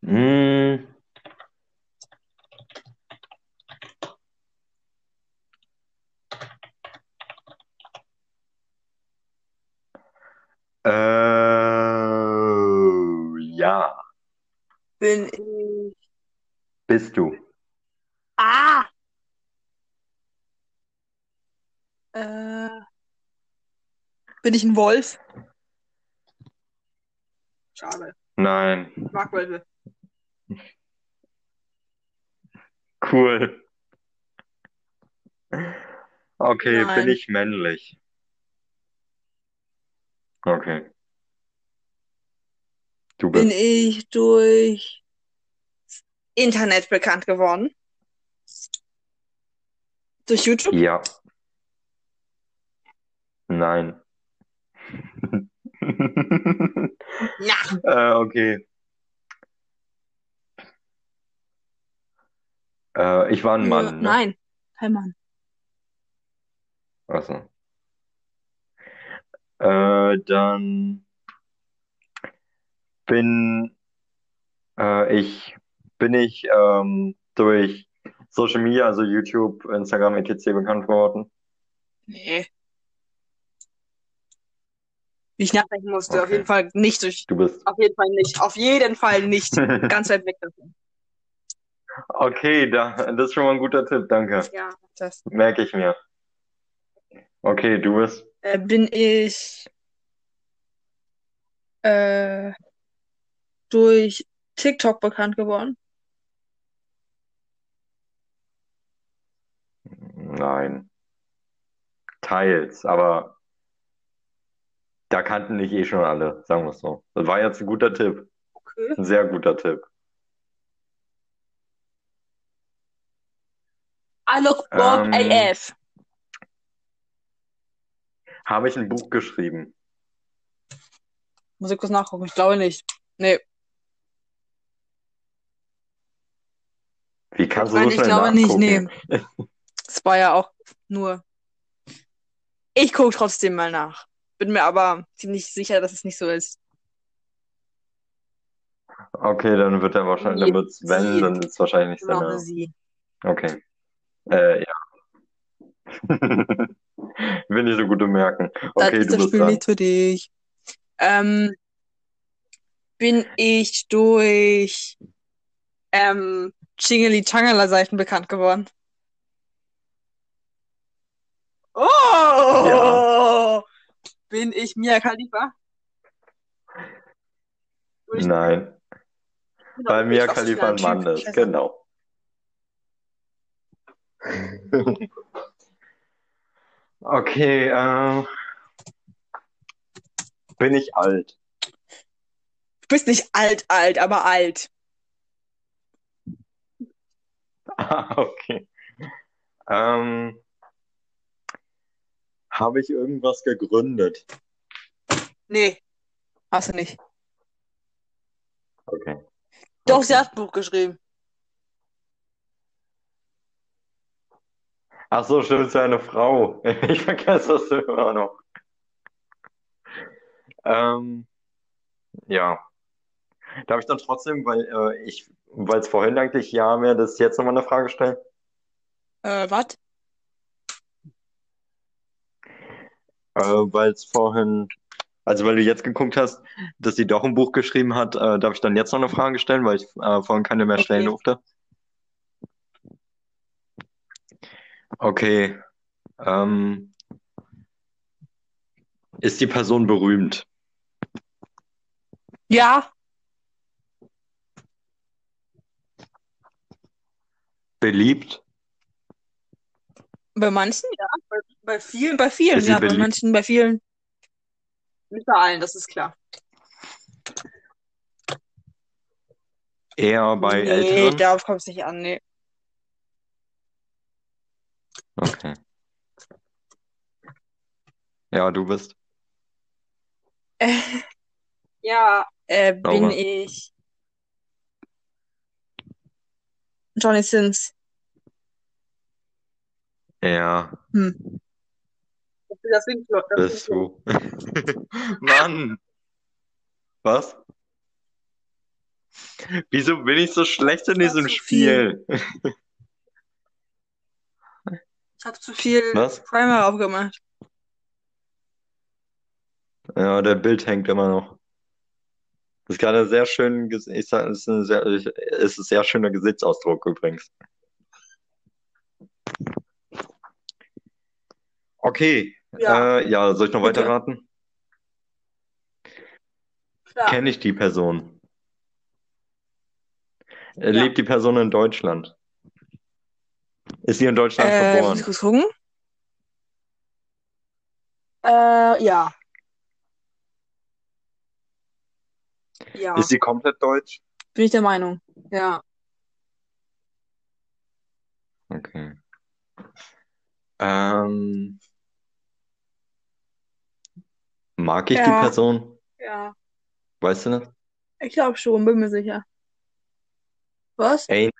[SPEAKER 1] Hm. Äh, ja.
[SPEAKER 2] Bin ich.
[SPEAKER 1] Bist du?
[SPEAKER 2] Ah! Äh bin ich ein Wolf? Schade.
[SPEAKER 1] Nein,
[SPEAKER 2] Ich mag Wölfe.
[SPEAKER 1] cool. Okay, bin
[SPEAKER 2] Nein.
[SPEAKER 1] ich männlich? Okay. Du
[SPEAKER 2] Bin
[SPEAKER 1] bist.
[SPEAKER 2] ich durch Internet bekannt geworden? Durch YouTube?
[SPEAKER 1] Ja. Nein.
[SPEAKER 2] Ja. *laughs*
[SPEAKER 1] Äh, okay. Äh, ich war ein Mann, ne?
[SPEAKER 2] Nein, kein Mann.
[SPEAKER 1] Achso. Äh, dann bin äh, ich bin ich ähm, durch Social Media, also YouTube, Instagram, etc. bekannt geworden.
[SPEAKER 2] Nee. Wie ich nachdenken musste, auf
[SPEAKER 1] Okay.
[SPEAKER 2] jeden Fall nicht durch.
[SPEAKER 1] Du bist.
[SPEAKER 2] Auf jeden Fall nicht. Auf jeden Fall nicht. *laughs* Ganz weit weg davon.
[SPEAKER 1] Okay, da, das ist schon mal ein guter Tipp, danke.
[SPEAKER 2] Ja, das.
[SPEAKER 1] Merke ich mir. Okay, du bist.
[SPEAKER 2] Äh, bin ich äh, durch TikTok bekannt geworden?
[SPEAKER 1] Nein. Teils, aber da kannten dich eh schon alle, sagen wir es so. Das war jetzt ein guter Tipp.
[SPEAKER 2] Okay.
[SPEAKER 1] Ein sehr guter Tipp.
[SPEAKER 2] Broke
[SPEAKER 1] Ähm,
[SPEAKER 2] AF.
[SPEAKER 1] Habe ich ein Buch geschrieben?
[SPEAKER 2] Muss ich kurz nachgucken? Ich glaube nicht. Nee.
[SPEAKER 1] Wie kannst du
[SPEAKER 2] Nein,
[SPEAKER 1] so
[SPEAKER 2] ich
[SPEAKER 1] schnell
[SPEAKER 2] glaube nicht. Nee. Das war ja auch nur. Ich gucke trotzdem mal nach. Bin mir aber ziemlich sicher, dass es nicht so ist.
[SPEAKER 1] Okay, dann wird er wahrscheinlich, dann wird's, wenn,
[SPEAKER 2] Sie.
[SPEAKER 1] dann ist wahrscheinlich
[SPEAKER 2] Genau,
[SPEAKER 1] seine.
[SPEAKER 2] sie.
[SPEAKER 1] Okay. Äh, ja. *laughs* Will nicht so gut zu merken.
[SPEAKER 2] Das
[SPEAKER 1] Okay,
[SPEAKER 2] ist
[SPEAKER 1] du
[SPEAKER 2] das
[SPEAKER 1] bist
[SPEAKER 2] Spiel
[SPEAKER 1] dran.
[SPEAKER 2] nicht für dich. Ähm, bin ich durch ähm, Chingeli-Changala-Seiten bekannt geworden? Oh! Bin ich Mia Khalifa? Ich-
[SPEAKER 1] Nein,
[SPEAKER 2] Genau,
[SPEAKER 1] weil
[SPEAKER 2] bin
[SPEAKER 1] Mia Khalifa ein Mann ist, genau. *laughs* Okay, äh, bin ich alt?
[SPEAKER 2] Du bist nicht alt, alt, aber alt. *laughs*
[SPEAKER 1] Ah, okay. Ähm, habe ich irgendwas gegründet?
[SPEAKER 2] Nee, hast du nicht.
[SPEAKER 1] Okay.
[SPEAKER 2] Doch, sie hat ein Buch geschrieben.
[SPEAKER 1] Ach so, stimmt, ist ja eine Frau. *laughs* Ich vergesse das immer noch. Ähm, ja. Darf ich dann trotzdem, weil äh, ich, weil es vorhin eigentlich ja wäre, das jetzt nochmal eine Frage stellen?
[SPEAKER 2] Äh, was?
[SPEAKER 1] Äh, weil es vorhin, also weil du jetzt geguckt hast, dass sie doch ein Buch geschrieben hat, äh, darf ich dann jetzt noch eine Frage stellen, weil ich äh, vorhin keine mehr stellen
[SPEAKER 2] Okay.
[SPEAKER 1] durfte? Okay. Ähm, ist die Person berühmt?
[SPEAKER 2] Ja,
[SPEAKER 1] Beliebt?
[SPEAKER 2] bei manchen, ja. Bei, vielen, bei vielen, ja. Bei manchen, bei vielen. Nicht bei allen, das ist klar.
[SPEAKER 1] Eher bei
[SPEAKER 2] Nee,
[SPEAKER 1] Älteren?
[SPEAKER 2] darauf kommt es nicht an, nee.
[SPEAKER 1] Okay. Ja, du bist.
[SPEAKER 2] Äh, *laughs* ja, äh, bin ich Johnny Sins.
[SPEAKER 1] Ja,
[SPEAKER 2] Hm. Das sind, das
[SPEAKER 1] bist *laughs* du. Mann! Was? Wieso bin ich so schlecht in diesem Spiel?
[SPEAKER 2] Ich habe zu viel
[SPEAKER 1] Was?
[SPEAKER 2] Primer aufgemacht.
[SPEAKER 1] Ja, der Bild hängt immer noch. Das ist gerade sehr schön, ich sag, es ist ein sehr, es ist ein sehr schöner Gesichtsausdruck übrigens. Okay,
[SPEAKER 2] Ja,
[SPEAKER 1] äh, ja, soll ich noch
[SPEAKER 2] bitte.
[SPEAKER 1] weiterraten?
[SPEAKER 2] Klar.
[SPEAKER 1] Kenne ich die Person? Äh,
[SPEAKER 2] Ja.
[SPEAKER 1] Lebt die Person in Deutschland? Ist sie in Deutschland
[SPEAKER 2] Äh, ich
[SPEAKER 1] geboren?
[SPEAKER 2] kurz gucken? Äh, ja. Ja,
[SPEAKER 1] Ist sie komplett deutsch?
[SPEAKER 2] bin ich der Meinung. Ja.
[SPEAKER 1] Okay. Ähm, mag ich die
[SPEAKER 2] Ja.
[SPEAKER 1] Person?
[SPEAKER 2] Ja.
[SPEAKER 1] Weißt du das?
[SPEAKER 2] Ich glaube schon, bin mir sicher. Was?
[SPEAKER 1] Ey,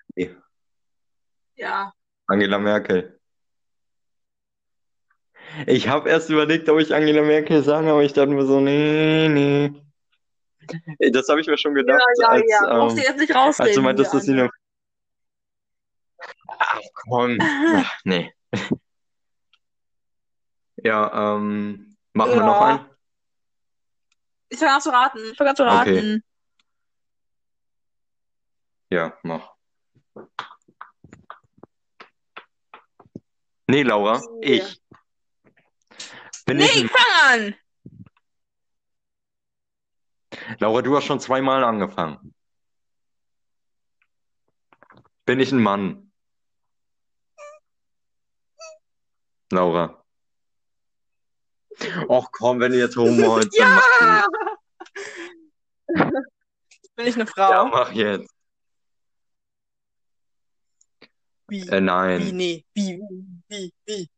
[SPEAKER 2] Ja.
[SPEAKER 1] Angela Merkel. Ich habe erst überlegt, ob ich Angela Merkel sage, aber ich dachte mir so, nee, nee. Das habe ich mir schon gedacht,
[SPEAKER 2] Ja,
[SPEAKER 1] als,
[SPEAKER 2] ja. Brauchst du
[SPEAKER 1] ähm,
[SPEAKER 2] jetzt nicht
[SPEAKER 1] du
[SPEAKER 2] rausreden,
[SPEAKER 1] meintest, dass sie eine... Ach, komm. *laughs* Ach, nee. Ja, ähm, machen wir noch
[SPEAKER 2] Ja.
[SPEAKER 1] einen?
[SPEAKER 2] Ich fange an zu raten. Ich fange an zu
[SPEAKER 1] Okay.
[SPEAKER 2] raten.
[SPEAKER 1] Ja, mach. Nee, Laura, ich. Bin
[SPEAKER 2] Nee,
[SPEAKER 1] ich
[SPEAKER 2] ich
[SPEAKER 1] ein...
[SPEAKER 2] fange an.
[SPEAKER 1] Laura, du hast schon zweimal angefangen. Bin ich ein Mann? Laura. Och komm, wenn du jetzt Homo *laughs* heute
[SPEAKER 2] Ja!
[SPEAKER 1] mach, *laughs*
[SPEAKER 2] Bin ich eine
[SPEAKER 1] ja,
[SPEAKER 2] Frau?
[SPEAKER 1] mach jetzt.
[SPEAKER 2] Wie?
[SPEAKER 1] Äh,
[SPEAKER 2] Wie?
[SPEAKER 1] nein.
[SPEAKER 2] Nee. Wie? Wie? Wie?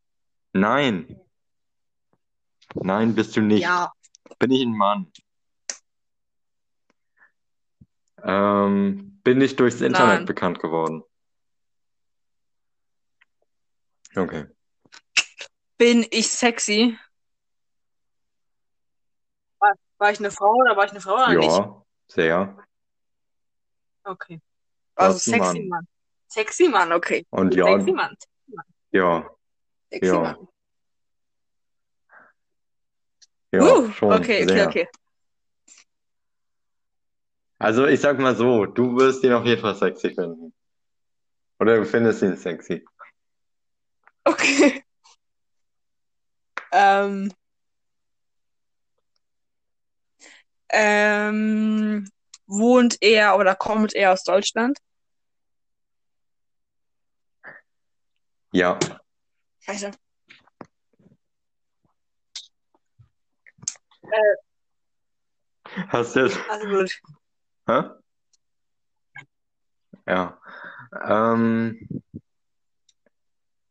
[SPEAKER 1] Nein. Nein, bist du nicht.
[SPEAKER 2] Ja.
[SPEAKER 1] Bin ich ein Mann? Ähm, bin ich durchs Internet
[SPEAKER 2] Nein.
[SPEAKER 1] bekannt geworden? Okay.
[SPEAKER 2] Bin ich sexy? War, ich eine Frau oder war ich eine Frau oder nicht?
[SPEAKER 1] Ja, sehr.
[SPEAKER 2] Okay. Also sexy
[SPEAKER 1] Mann.
[SPEAKER 2] Mann. Sexy Mann, okay.
[SPEAKER 1] Und ja,
[SPEAKER 2] Sexy Mann.
[SPEAKER 1] ja,
[SPEAKER 2] Sexy
[SPEAKER 1] ja,
[SPEAKER 2] Mann.
[SPEAKER 1] ja,
[SPEAKER 2] Uh,
[SPEAKER 1] schon,
[SPEAKER 2] okay, okay,
[SPEAKER 1] sehr.
[SPEAKER 2] okay.
[SPEAKER 1] Also ich sag mal so, du wirst ihn auf jeden Fall sexy finden. Oder du findest ihn sexy.
[SPEAKER 2] Okay. *laughs* Ähm, ähm, wohnt er oder kommt er aus Deutschland?
[SPEAKER 1] Ja,
[SPEAKER 2] Scheiße.
[SPEAKER 1] hast du jetzt,
[SPEAKER 2] Also gut.
[SPEAKER 1] hä? Ja. Ähm,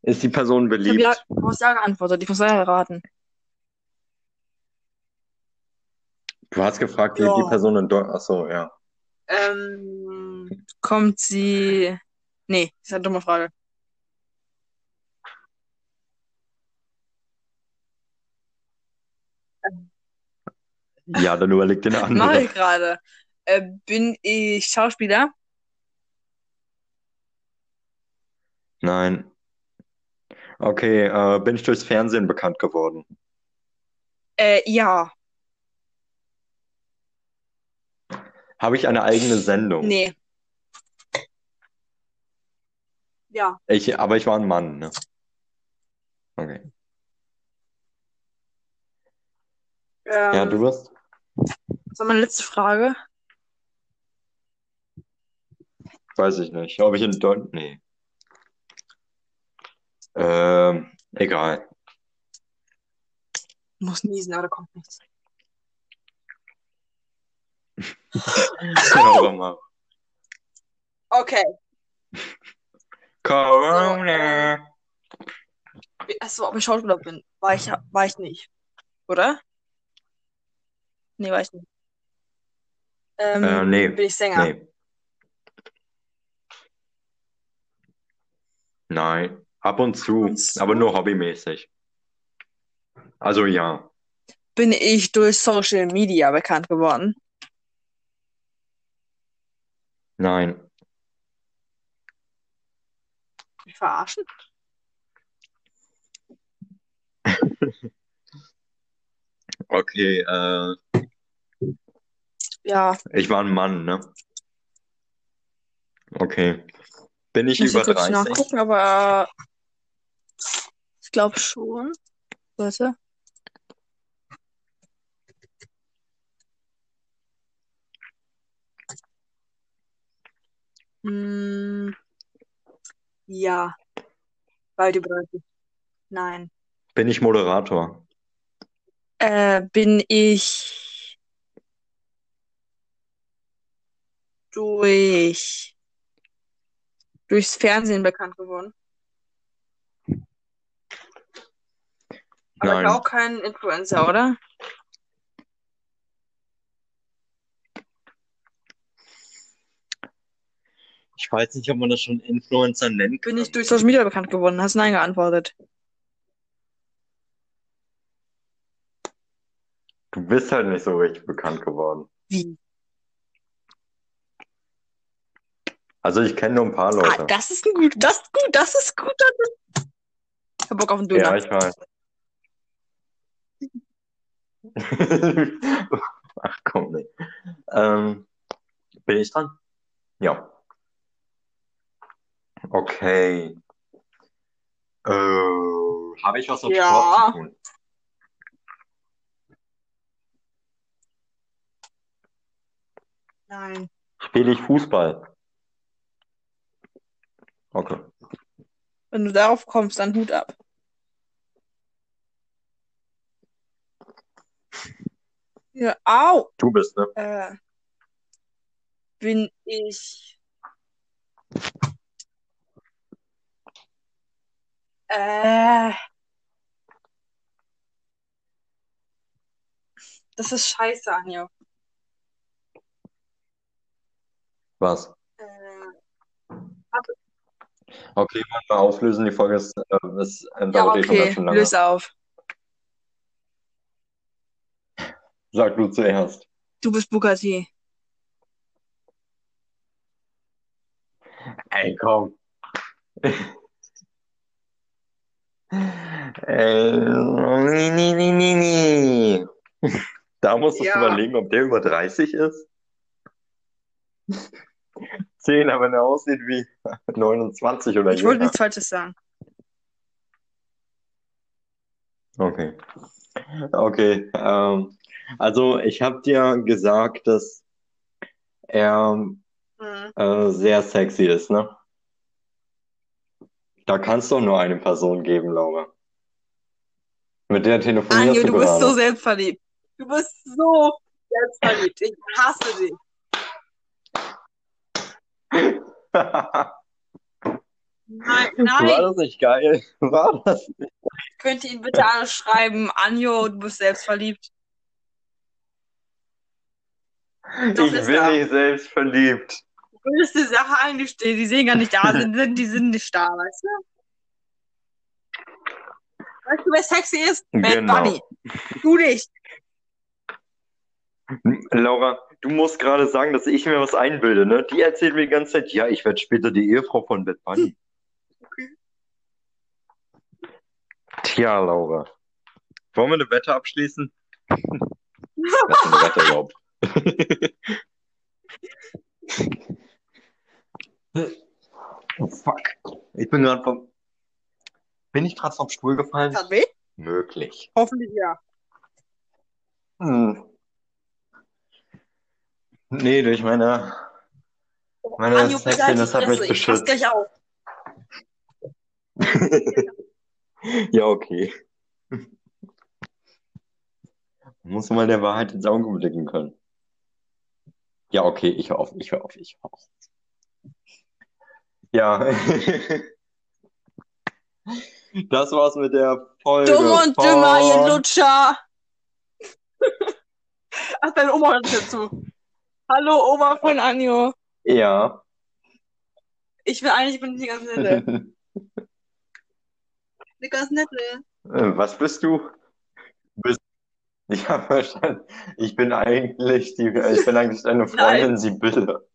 [SPEAKER 1] ist die Person
[SPEAKER 2] Ich
[SPEAKER 1] beliebt?
[SPEAKER 2] du hast ja geantwortet. Ich muss ja raten.
[SPEAKER 1] Du hast gefragt, die
[SPEAKER 2] Ja.
[SPEAKER 1] Person in Deutschland? Ach so, ja.
[SPEAKER 2] Ähm, kommt sie. Nee, ist eine dumme Frage.
[SPEAKER 1] Ja, dann überleg dir eine *laughs*
[SPEAKER 2] Mache
[SPEAKER 1] andere.
[SPEAKER 2] ich gerade. Äh, bin ich Schauspieler?
[SPEAKER 1] Nein. Okay, äh, bin ich durchs Fernsehen bekannt geworden?
[SPEAKER 2] Äh, ja.
[SPEAKER 1] Habe ich eine eigene Sendung?
[SPEAKER 2] Nee. Ja.
[SPEAKER 1] Ich, aber ich war ein Mann, ne? Okay. Ja,
[SPEAKER 2] Ähm,
[SPEAKER 1] du wirst?
[SPEAKER 2] das war meine letzte Frage.
[SPEAKER 1] Weiß ich nicht. Ob ich in Deutschland. Nee. Ähm, egal.
[SPEAKER 2] Ich muss niesen, aber da kommt nichts. *laughs*
[SPEAKER 1] Mal.
[SPEAKER 2] Okay.
[SPEAKER 1] Corona.
[SPEAKER 2] Achso, ob ich Schauspieler bin. War ich, war ich nicht. Oder? Nee, war ich nicht. Ähm,
[SPEAKER 1] Äh, nee.
[SPEAKER 2] bin ich Sänger?
[SPEAKER 1] Nee. Nein. Ab und zu,
[SPEAKER 2] Und zu?
[SPEAKER 1] aber nur hobbymäßig. Also ja.
[SPEAKER 2] Bin ich durch Social Media bekannt geworden?
[SPEAKER 1] Nein.
[SPEAKER 2] Mich verarschen? *laughs*
[SPEAKER 1] Okay, äh,
[SPEAKER 2] Ja,
[SPEAKER 1] ich war ein Mann, ne? Okay. Bin ich
[SPEAKER 2] muss
[SPEAKER 1] über
[SPEAKER 2] ich kurz
[SPEAKER 1] 30?
[SPEAKER 2] nachgucken, aber ich glaube schon. Warte. Hm, ja, weit über 30. Nein.
[SPEAKER 1] Bin ich Moderator?
[SPEAKER 2] Äh, bin ich durch durchs Fernsehen bekannt geworden. Aber ich
[SPEAKER 1] Nein.
[SPEAKER 2] auch kein Influencer, oder?
[SPEAKER 1] Ich weiß nicht, ob man das schon Influencer kann.
[SPEAKER 2] Bin ich durch Social Media bekannt geworden? Hast Nein geantwortet.
[SPEAKER 1] Du bist halt nicht so richtig bekannt geworden.
[SPEAKER 2] Wie?
[SPEAKER 1] Also ich kenne nur ein paar
[SPEAKER 2] Ah,
[SPEAKER 1] Leute.
[SPEAKER 2] das ist ein gut, das ist gut, das ist gut. Das ist... Ich hab Bock auf einen
[SPEAKER 1] Ja,
[SPEAKER 2] Döner.
[SPEAKER 1] ich weiß. *laughs* *laughs* Ach komm, nee. Ähm, bin ich dran? Ja. Okay. Äh, habe ich was mit. Sport zu tun?
[SPEAKER 2] Nein.
[SPEAKER 1] Spiele ich Fußball? Okay.
[SPEAKER 2] Wenn du darauf kommst, dann Hut ab. Ja, au!
[SPEAKER 1] Du bist, ne?
[SPEAKER 2] Äh, bin ich. Äh. Das ist scheiße, Anja.
[SPEAKER 1] Was?
[SPEAKER 2] Äh,
[SPEAKER 1] Okay, wollen wir auflösen. Die Folge ist, äh, ist äh,
[SPEAKER 2] ja,
[SPEAKER 1] eh schon
[SPEAKER 2] okay,
[SPEAKER 1] ganz schön lange.
[SPEAKER 2] löse auf.
[SPEAKER 1] Sag du zuerst.
[SPEAKER 2] Du bist Bugatti.
[SPEAKER 1] Ey, komm. Äh, nee, nee, nee, nee. *laughs* Da musst du
[SPEAKER 2] Ja.
[SPEAKER 1] überlegen, ob der über 30 ist. 10, aber wenn er aussieht wie *laughs* 29 oder
[SPEAKER 2] Ich wollte nichts Falsches sagen.
[SPEAKER 1] Okay. Okay. Ähm, also ich habe dir gesagt, dass er
[SPEAKER 2] Mhm.
[SPEAKER 1] äh, sehr sexy ist, ne? Da kannst du nur eine Person geben, Laura. Mit der telefonierst
[SPEAKER 2] Anjo,
[SPEAKER 1] du
[SPEAKER 2] du bist so selbstverliebt. Du bist so selbstverliebt. Ich hasse dich. Nein,
[SPEAKER 1] War
[SPEAKER 2] nein. *laughs*
[SPEAKER 1] das nicht geil? War das?
[SPEAKER 2] Könnt ihr ihn bitte alle schreiben, Anjo, du bist selbstverliebt. Doch,
[SPEAKER 1] Ich bin
[SPEAKER 2] er.
[SPEAKER 1] nicht selbst verliebt.
[SPEAKER 2] Du willst die Sache eingestehen, die sehen gar nicht da, sind, die sind nicht da, weißt du? Weißt du, wer sexy ist? Bad
[SPEAKER 1] Genau.
[SPEAKER 2] Bunny. Du nicht.
[SPEAKER 1] Laura, du musst gerade sagen, dass ich mir was einbilde, ne? Die erzählt mir die ganze Zeit, ja, ich werde später die Ehefrau von Bad Bunny. Tja, Laura. Wollen wir eine Wette abschließen? Was *laughs* ist eine Wette überhaupt? *laughs* Oh, fuck. Ich bin gerade vom. Bin ich gerade vom Stuhl gefallen?
[SPEAKER 2] Hat weh?
[SPEAKER 1] Möglich.
[SPEAKER 2] Hoffentlich ja.
[SPEAKER 1] Hm. Nee, durch meine, meine
[SPEAKER 2] Anjo,
[SPEAKER 1] Sexiness hat mich beschützt.
[SPEAKER 2] gleich auf. *laughs*
[SPEAKER 1] Ja, okay. Muss mal der Wahrheit ins Auge blicken können. Ja, okay, ich hör auf, ich hör auf, ich hör auf. Ja. *laughs* Das war's mit der Folge
[SPEAKER 2] Dumm und dümmer, ihr
[SPEAKER 1] von...
[SPEAKER 2] Lutscher. *laughs* Ach, deine Oma hört dazu. Hallo, Oma von Anjo.
[SPEAKER 1] Ja.
[SPEAKER 2] Ich bin eigentlich ich bin die ganz nette. *laughs* Die ganz nette.
[SPEAKER 1] Was bist du? Du bist... Ich habe verstanden. Ich bin eigentlich die, ich bin eigentlich deine Freundin Sibylle.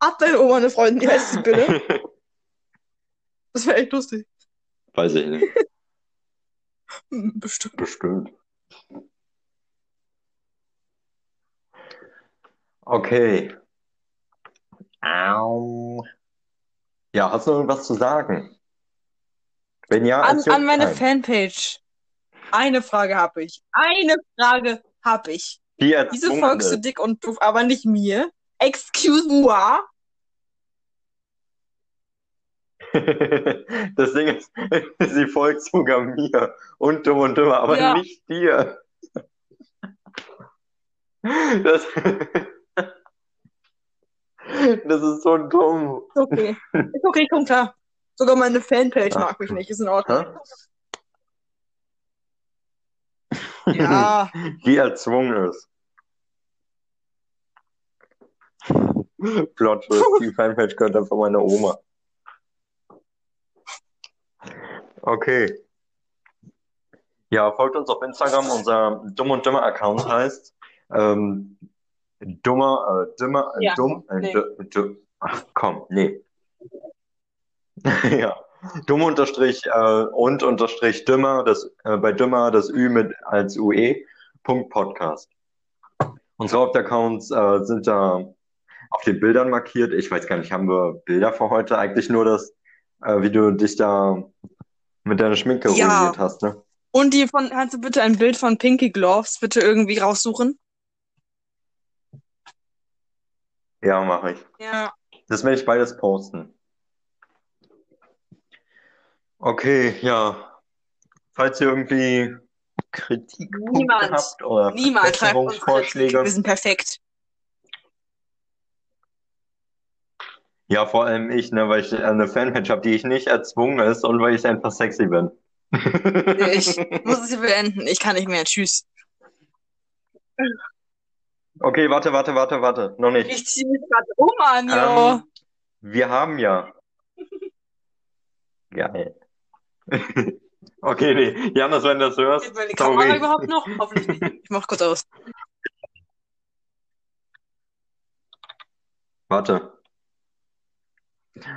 [SPEAKER 2] Hat deine Oma eine Freundin, die heißt Sibylle? *laughs* Das wäre echt lustig.
[SPEAKER 1] Weiß ich nicht. *laughs*
[SPEAKER 2] Bestimmt.
[SPEAKER 1] Bestimmt. Okay. Um, ja, hast du irgendwas zu sagen? Wenn ja,
[SPEAKER 2] an, an meine
[SPEAKER 1] ein.
[SPEAKER 2] Fanpage. Eine Frage habe ich. Eine Frage habe ich.
[SPEAKER 1] Die Diese
[SPEAKER 2] folgst du dick und doof, aber nicht mir. Excuse moi.
[SPEAKER 1] Das Ding ist, *laughs* sie folgt sogar mir und dumm und dümmer, aber
[SPEAKER 2] Ja.
[SPEAKER 1] nicht dir. Das, *laughs* das ist so dumm.
[SPEAKER 2] Ist okay. Ist okay, komm klar. Sogar meine Fanpage
[SPEAKER 1] Ach.
[SPEAKER 2] mag mich nicht. Ist in Ordnung.
[SPEAKER 1] Hä?
[SPEAKER 2] Ja. *laughs*
[SPEAKER 1] Die erzwungen ist. Plot die Fanpage gehört einfach meiner Oma. Okay. Ja, folgt uns auf Instagram. Unser Dumm und Dümmer Account heißt ähm, Dummer, äh, Dümmer, äh,
[SPEAKER 2] Ja,
[SPEAKER 1] Dumm, äh,
[SPEAKER 2] nee.
[SPEAKER 1] dü, dü, ach komm, nee. *laughs* ja. Dumm unterstrich äh, und unterstrich Dümmer, das, äh, bei Dümmer das Ü mit als UE, Punkt Podcast. Unsere Hauptaccounts äh, sind da auf den Bildern markiert. Ich weiß gar nicht, haben wir Bilder für heute? Eigentlich nur das, äh, wie du dich da mit deiner Schminke
[SPEAKER 2] Ja.
[SPEAKER 1] ruiniert hast, ne?
[SPEAKER 2] Und die von, kannst du bitte ein Bild von Pinky Gloves bitte irgendwie raussuchen?
[SPEAKER 1] Ja, mache ich.
[SPEAKER 2] Ja.
[SPEAKER 1] Das werde ich beides posten. Okay, ja. Falls ihr irgendwie Kritikpunkte
[SPEAKER 2] Niemand.
[SPEAKER 1] habt oder
[SPEAKER 2] Niemand Kritik. Wir
[SPEAKER 1] Verbesserungsvorschläge,
[SPEAKER 2] sind perfekt.
[SPEAKER 1] Ja, vor allem ich, ne, weil ich eine Fanpage habe, die ich nicht erzwungen ist und weil ich einfach sexy bin. *laughs*
[SPEAKER 2] Ich muss *laughs* es hier beenden. Ich kann nicht mehr. Tschüss.
[SPEAKER 1] Okay, warte, warte, warte, warte. Noch nicht.
[SPEAKER 2] Ich ziehe mich gerade um an, jo.
[SPEAKER 1] Ähm, wir haben ja. *laughs* Geil. Okay, nee. Janis, wenn du das hörst,
[SPEAKER 2] Geht meine Kamera
[SPEAKER 1] sorry.
[SPEAKER 2] überhaupt noch? Hoffentlich nicht. Ich mach kurz aus.
[SPEAKER 1] Warte.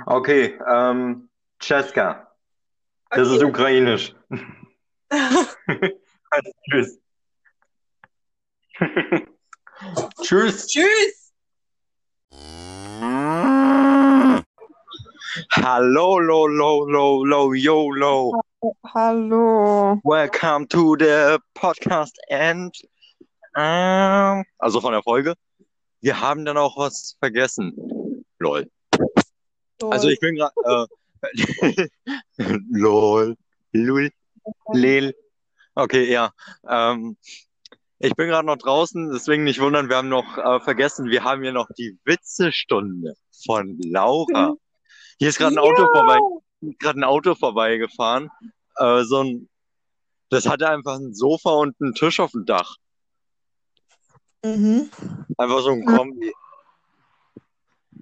[SPEAKER 1] Okay, ähm, Czeska. Das ist ukrainisch. *laughs* *laughs* Tschüss. *laughs* Tschüss.
[SPEAKER 2] Tschüss.
[SPEAKER 1] Hallo, lo, lo, lo, lo, yo, lo.
[SPEAKER 2] Hallo.
[SPEAKER 1] Welcome to the podcast and ähm, also von der Folge. Wir haben dann auch was vergessen. Lol. Also ich bin gerade äh, *laughs* lol, lul, lel. Okay, ja. Ähm, ich bin gerade noch draußen, deswegen nicht wundern, wir haben noch äh, vergessen, wir haben hier noch die Witzestunde von Laura. Hier ist gerade ein Auto vorbei, gerade ein Auto vorbeigefahren. Äh, so ein, das hatte einfach ein Sofa und einen Tisch auf dem Dach.
[SPEAKER 2] Mhm.
[SPEAKER 1] Einfach so ein Kombi.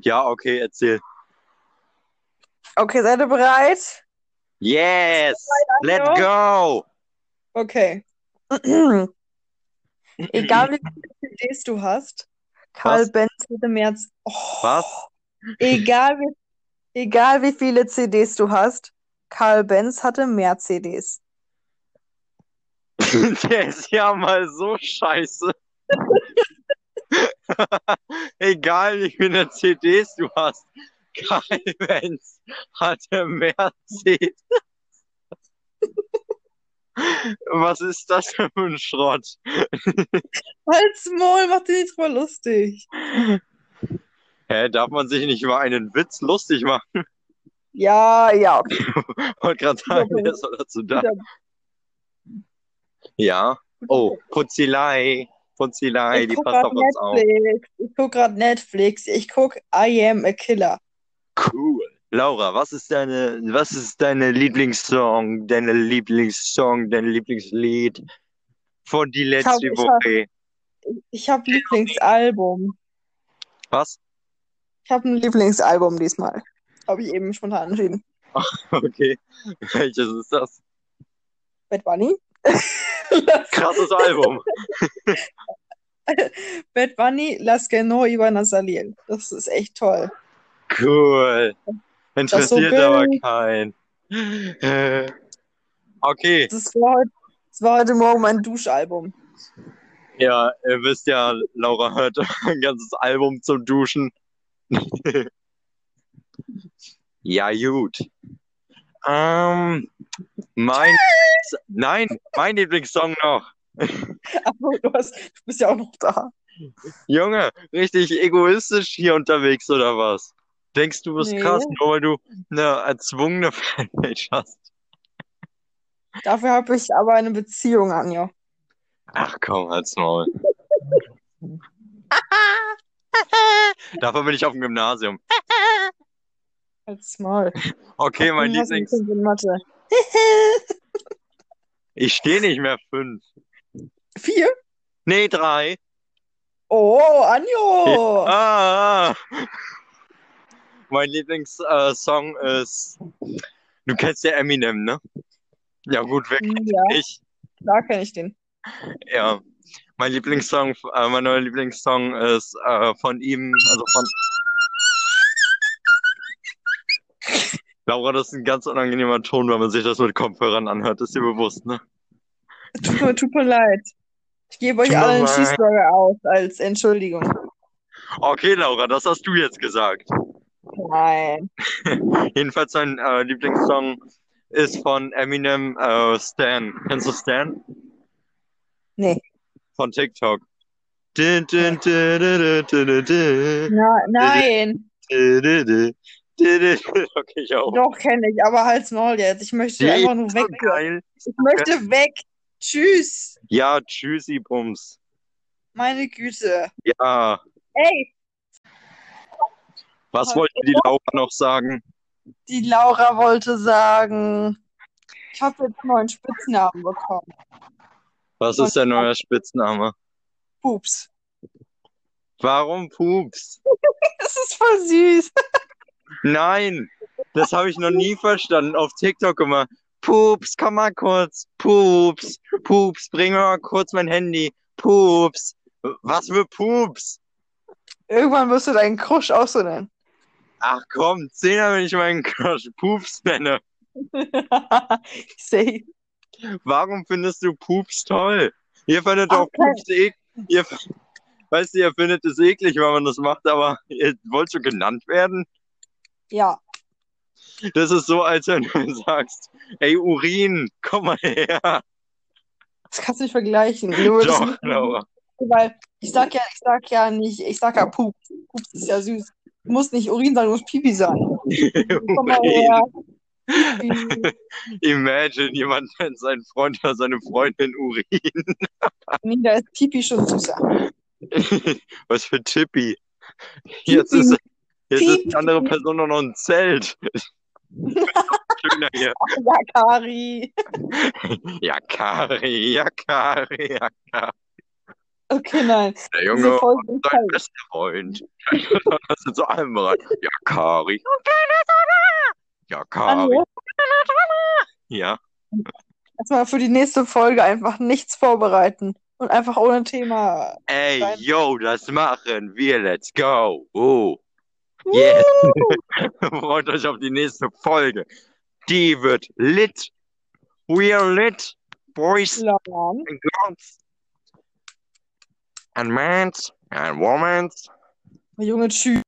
[SPEAKER 1] Ja, okay, erzähl.
[SPEAKER 2] Okay, seid ihr bereit?
[SPEAKER 1] Yes! Let's go!
[SPEAKER 2] Okay. *clears throat* Egal wie viele CDs du hast, Karl
[SPEAKER 1] Was?
[SPEAKER 2] Benz hat im März. Oh.
[SPEAKER 1] Was?
[SPEAKER 2] Egal wie, egal wie viele CDs du hast, Karl Benz hatte mehr CDs. *laughs*
[SPEAKER 1] Der ist ja mal so scheiße. *laughs* Egal wie viele CDs du hast, Karl Benz hatte mehr CDs. Was ist das für ein Schrott?
[SPEAKER 2] Halt's Maul, mach dich nicht drüber lustig.
[SPEAKER 1] Hä, darf man sich nicht über einen Witz lustig machen?
[SPEAKER 2] Ja, ja. *laughs*
[SPEAKER 1] Wollte gerade sagen, wer ist dazu da? Ja. Oh, Putzilei. Putzilei, die passt auf uns auf.
[SPEAKER 2] Netflix. Ich guck grad Netflix. Ich guck I Am a Killer.
[SPEAKER 1] Cool. Laura, was ist deine, was ist deine Lieblingssong, deine Lieblingssong, dein Lieblingslied von die letzte
[SPEAKER 2] hab- ich hab-
[SPEAKER 1] Woche?
[SPEAKER 2] Ich habe Lieblingsalbum.
[SPEAKER 1] Was?
[SPEAKER 2] Ich habe ein Lieblingsalbum diesmal. Habe ich eben spontan entschieden. *laughs*
[SPEAKER 1] Okay. Welches ist das?
[SPEAKER 2] Bad Bunny. *laughs*
[SPEAKER 1] Krasses Album. *laughs*
[SPEAKER 2] Bad Bunny, Las que no iban a salir. Das ist echt toll.
[SPEAKER 1] Cool. Interessiert
[SPEAKER 2] so
[SPEAKER 1] aber keinen. Äh, Okay.
[SPEAKER 2] Das war heute, das war heute Morgen mein Duschalbum.
[SPEAKER 1] Ja, ihr wisst ja, Laura hört *laughs* ein ganzes Album zum Duschen. *laughs* ja, gut. Ähm, mein, nein, mein Lieblingssong noch.
[SPEAKER 2] Achso, du, hast, du bist ja auch noch da.
[SPEAKER 1] Junge, richtig egoistisch hier unterwegs oder was? Denkst du bist
[SPEAKER 2] Nee.
[SPEAKER 1] krass, nur weil du eine erzwungene *laughs* Fanpage hast?
[SPEAKER 2] Dafür habe ich aber eine Beziehung, Anja.
[SPEAKER 1] Ach komm, halt's Maul. *laughs* *laughs* Dafür bin ich auf dem Gymnasium.
[SPEAKER 2] Als Mal.
[SPEAKER 1] Okay, mein Lieblings... Ich stehe nicht mehr fünf.
[SPEAKER 2] Vier?
[SPEAKER 1] Nee, drei.
[SPEAKER 2] Oh, Anjo!
[SPEAKER 1] Ah, ah. Mein Lieblingssong äh, ist... Du kennst ja Eminem, ne? Ja gut, wer kennt
[SPEAKER 2] Ja,
[SPEAKER 1] nicht?
[SPEAKER 2] da kenne ich den.
[SPEAKER 1] Ja. Mein Lieblingssong, äh, mein neuer Lieblingssong ist äh, von ihm, also von... Laura, das ist ein ganz unangenehmer Ton, wenn man sich das mit Kopfhörern anhört. Ist dir bewusst, ne?
[SPEAKER 2] Tut mir, tut mir leid. Ich gebe euch
[SPEAKER 1] Tut mir
[SPEAKER 2] alle einen
[SPEAKER 1] leid.
[SPEAKER 2] Cheeseburger aus als Entschuldigung.
[SPEAKER 1] Okay, Laura, das hast du jetzt gesagt.
[SPEAKER 2] Nein.
[SPEAKER 1] Jedenfalls mein äh, Lieblingssong ist von Eminem äh, Stan. Kennst du Stan?
[SPEAKER 2] Nee.
[SPEAKER 1] Von TikTok.
[SPEAKER 2] Nein.
[SPEAKER 1] Okay, ich auch.
[SPEAKER 2] Doch, kenne ich, aber halt's Maul jetzt. Ich möchte
[SPEAKER 1] Die
[SPEAKER 2] einfach nur weg.
[SPEAKER 1] geil.
[SPEAKER 2] Ich möchte weg. Tschüss.
[SPEAKER 1] Ja, tschüssi, Bums.
[SPEAKER 2] Meine Güte.
[SPEAKER 1] Ja.
[SPEAKER 2] Ey,
[SPEAKER 1] Was wollte die Laura noch sagen?
[SPEAKER 2] die Laura wollte sagen, ich habe jetzt einen neuen Spitznamen bekommen.
[SPEAKER 1] Was ist der neue Spitzname?
[SPEAKER 2] Pups.
[SPEAKER 1] Warum Pups? *laughs*
[SPEAKER 2] Das ist voll süß.
[SPEAKER 1] Nein, das habe ich noch nie verstanden. Auf TikTok immer. Pups, komm mal kurz. Pups, Pups, bring mir mal kurz mein Handy. Pups. Was für Pups?
[SPEAKER 2] Irgendwann wirst du deinen Crush auch so nennen.
[SPEAKER 1] Ach komm, Zehner, wenn ich meinen Crush Pups nenne. *laughs*
[SPEAKER 2] Safe.
[SPEAKER 1] Warum findest du Pups toll? Ihr findet
[SPEAKER 2] Ach,
[SPEAKER 1] auch Pups eklig. Weißt du, ihr findet es eklig, wenn man das macht, aber ihr wollt so genannt werden?
[SPEAKER 2] Ja.
[SPEAKER 1] Das ist so, als wenn du *laughs* sagst, ey Urin, komm mal her.
[SPEAKER 2] Das kannst du nicht vergleichen.
[SPEAKER 1] Doch, Laura.
[SPEAKER 2] Weil ich sag ja, ich sag ja nicht, ich sag ja Pups. Pups ist ja süß. Du musst nicht Urin sagen, du musst Pipi sagen. *laughs* Komm mal
[SPEAKER 1] Urin.
[SPEAKER 2] her. Pipi. *laughs*
[SPEAKER 1] Imagine, jemand nennt seinen Freund oder seine Freundin Urin. *laughs*
[SPEAKER 2] Nee, da ist Pipi schon süßer.
[SPEAKER 1] Was für Tippi. Jetzt ist, jetzt ist
[SPEAKER 2] Pipi.
[SPEAKER 1] die andere Person noch ein Zelt. Schöner hier.
[SPEAKER 2] Ja, Kari.
[SPEAKER 1] Ja, Kari, ja, Kari, ja, Kari.
[SPEAKER 2] Okay, nein.
[SPEAKER 1] Der Junge und
[SPEAKER 2] ist
[SPEAKER 1] sein
[SPEAKER 2] halt-
[SPEAKER 1] bester Freund. *laughs* Das sind so allem bereit. Ja, Kari. Ja, Kari. Ja.
[SPEAKER 2] Erstmal für die nächste Folge einfach nichts vorbereiten und einfach ohne Thema.
[SPEAKER 1] Ey,
[SPEAKER 2] Nein.
[SPEAKER 1] yo, das machen wir. Let's go. Oh. Yes. *laughs* Freut euch auf die nächste Folge. Die wird lit. We are lit. Boys
[SPEAKER 2] Lang.
[SPEAKER 1] and girls. And men and women.
[SPEAKER 2] Junge, tschüss.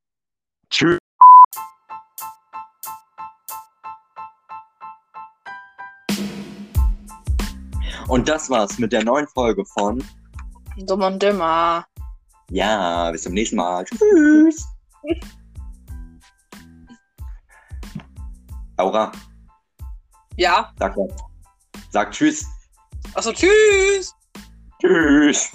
[SPEAKER 1] Tschüss. Und das war's mit der neuen Folge von
[SPEAKER 2] Dumm und dümmer.
[SPEAKER 1] Ja, bis zum nächsten Mal. Tschüss. *laughs* Laura,
[SPEAKER 2] Ja.
[SPEAKER 1] sag. Sag Tschüss.
[SPEAKER 2] Achso, tschüss.
[SPEAKER 1] Tschüss.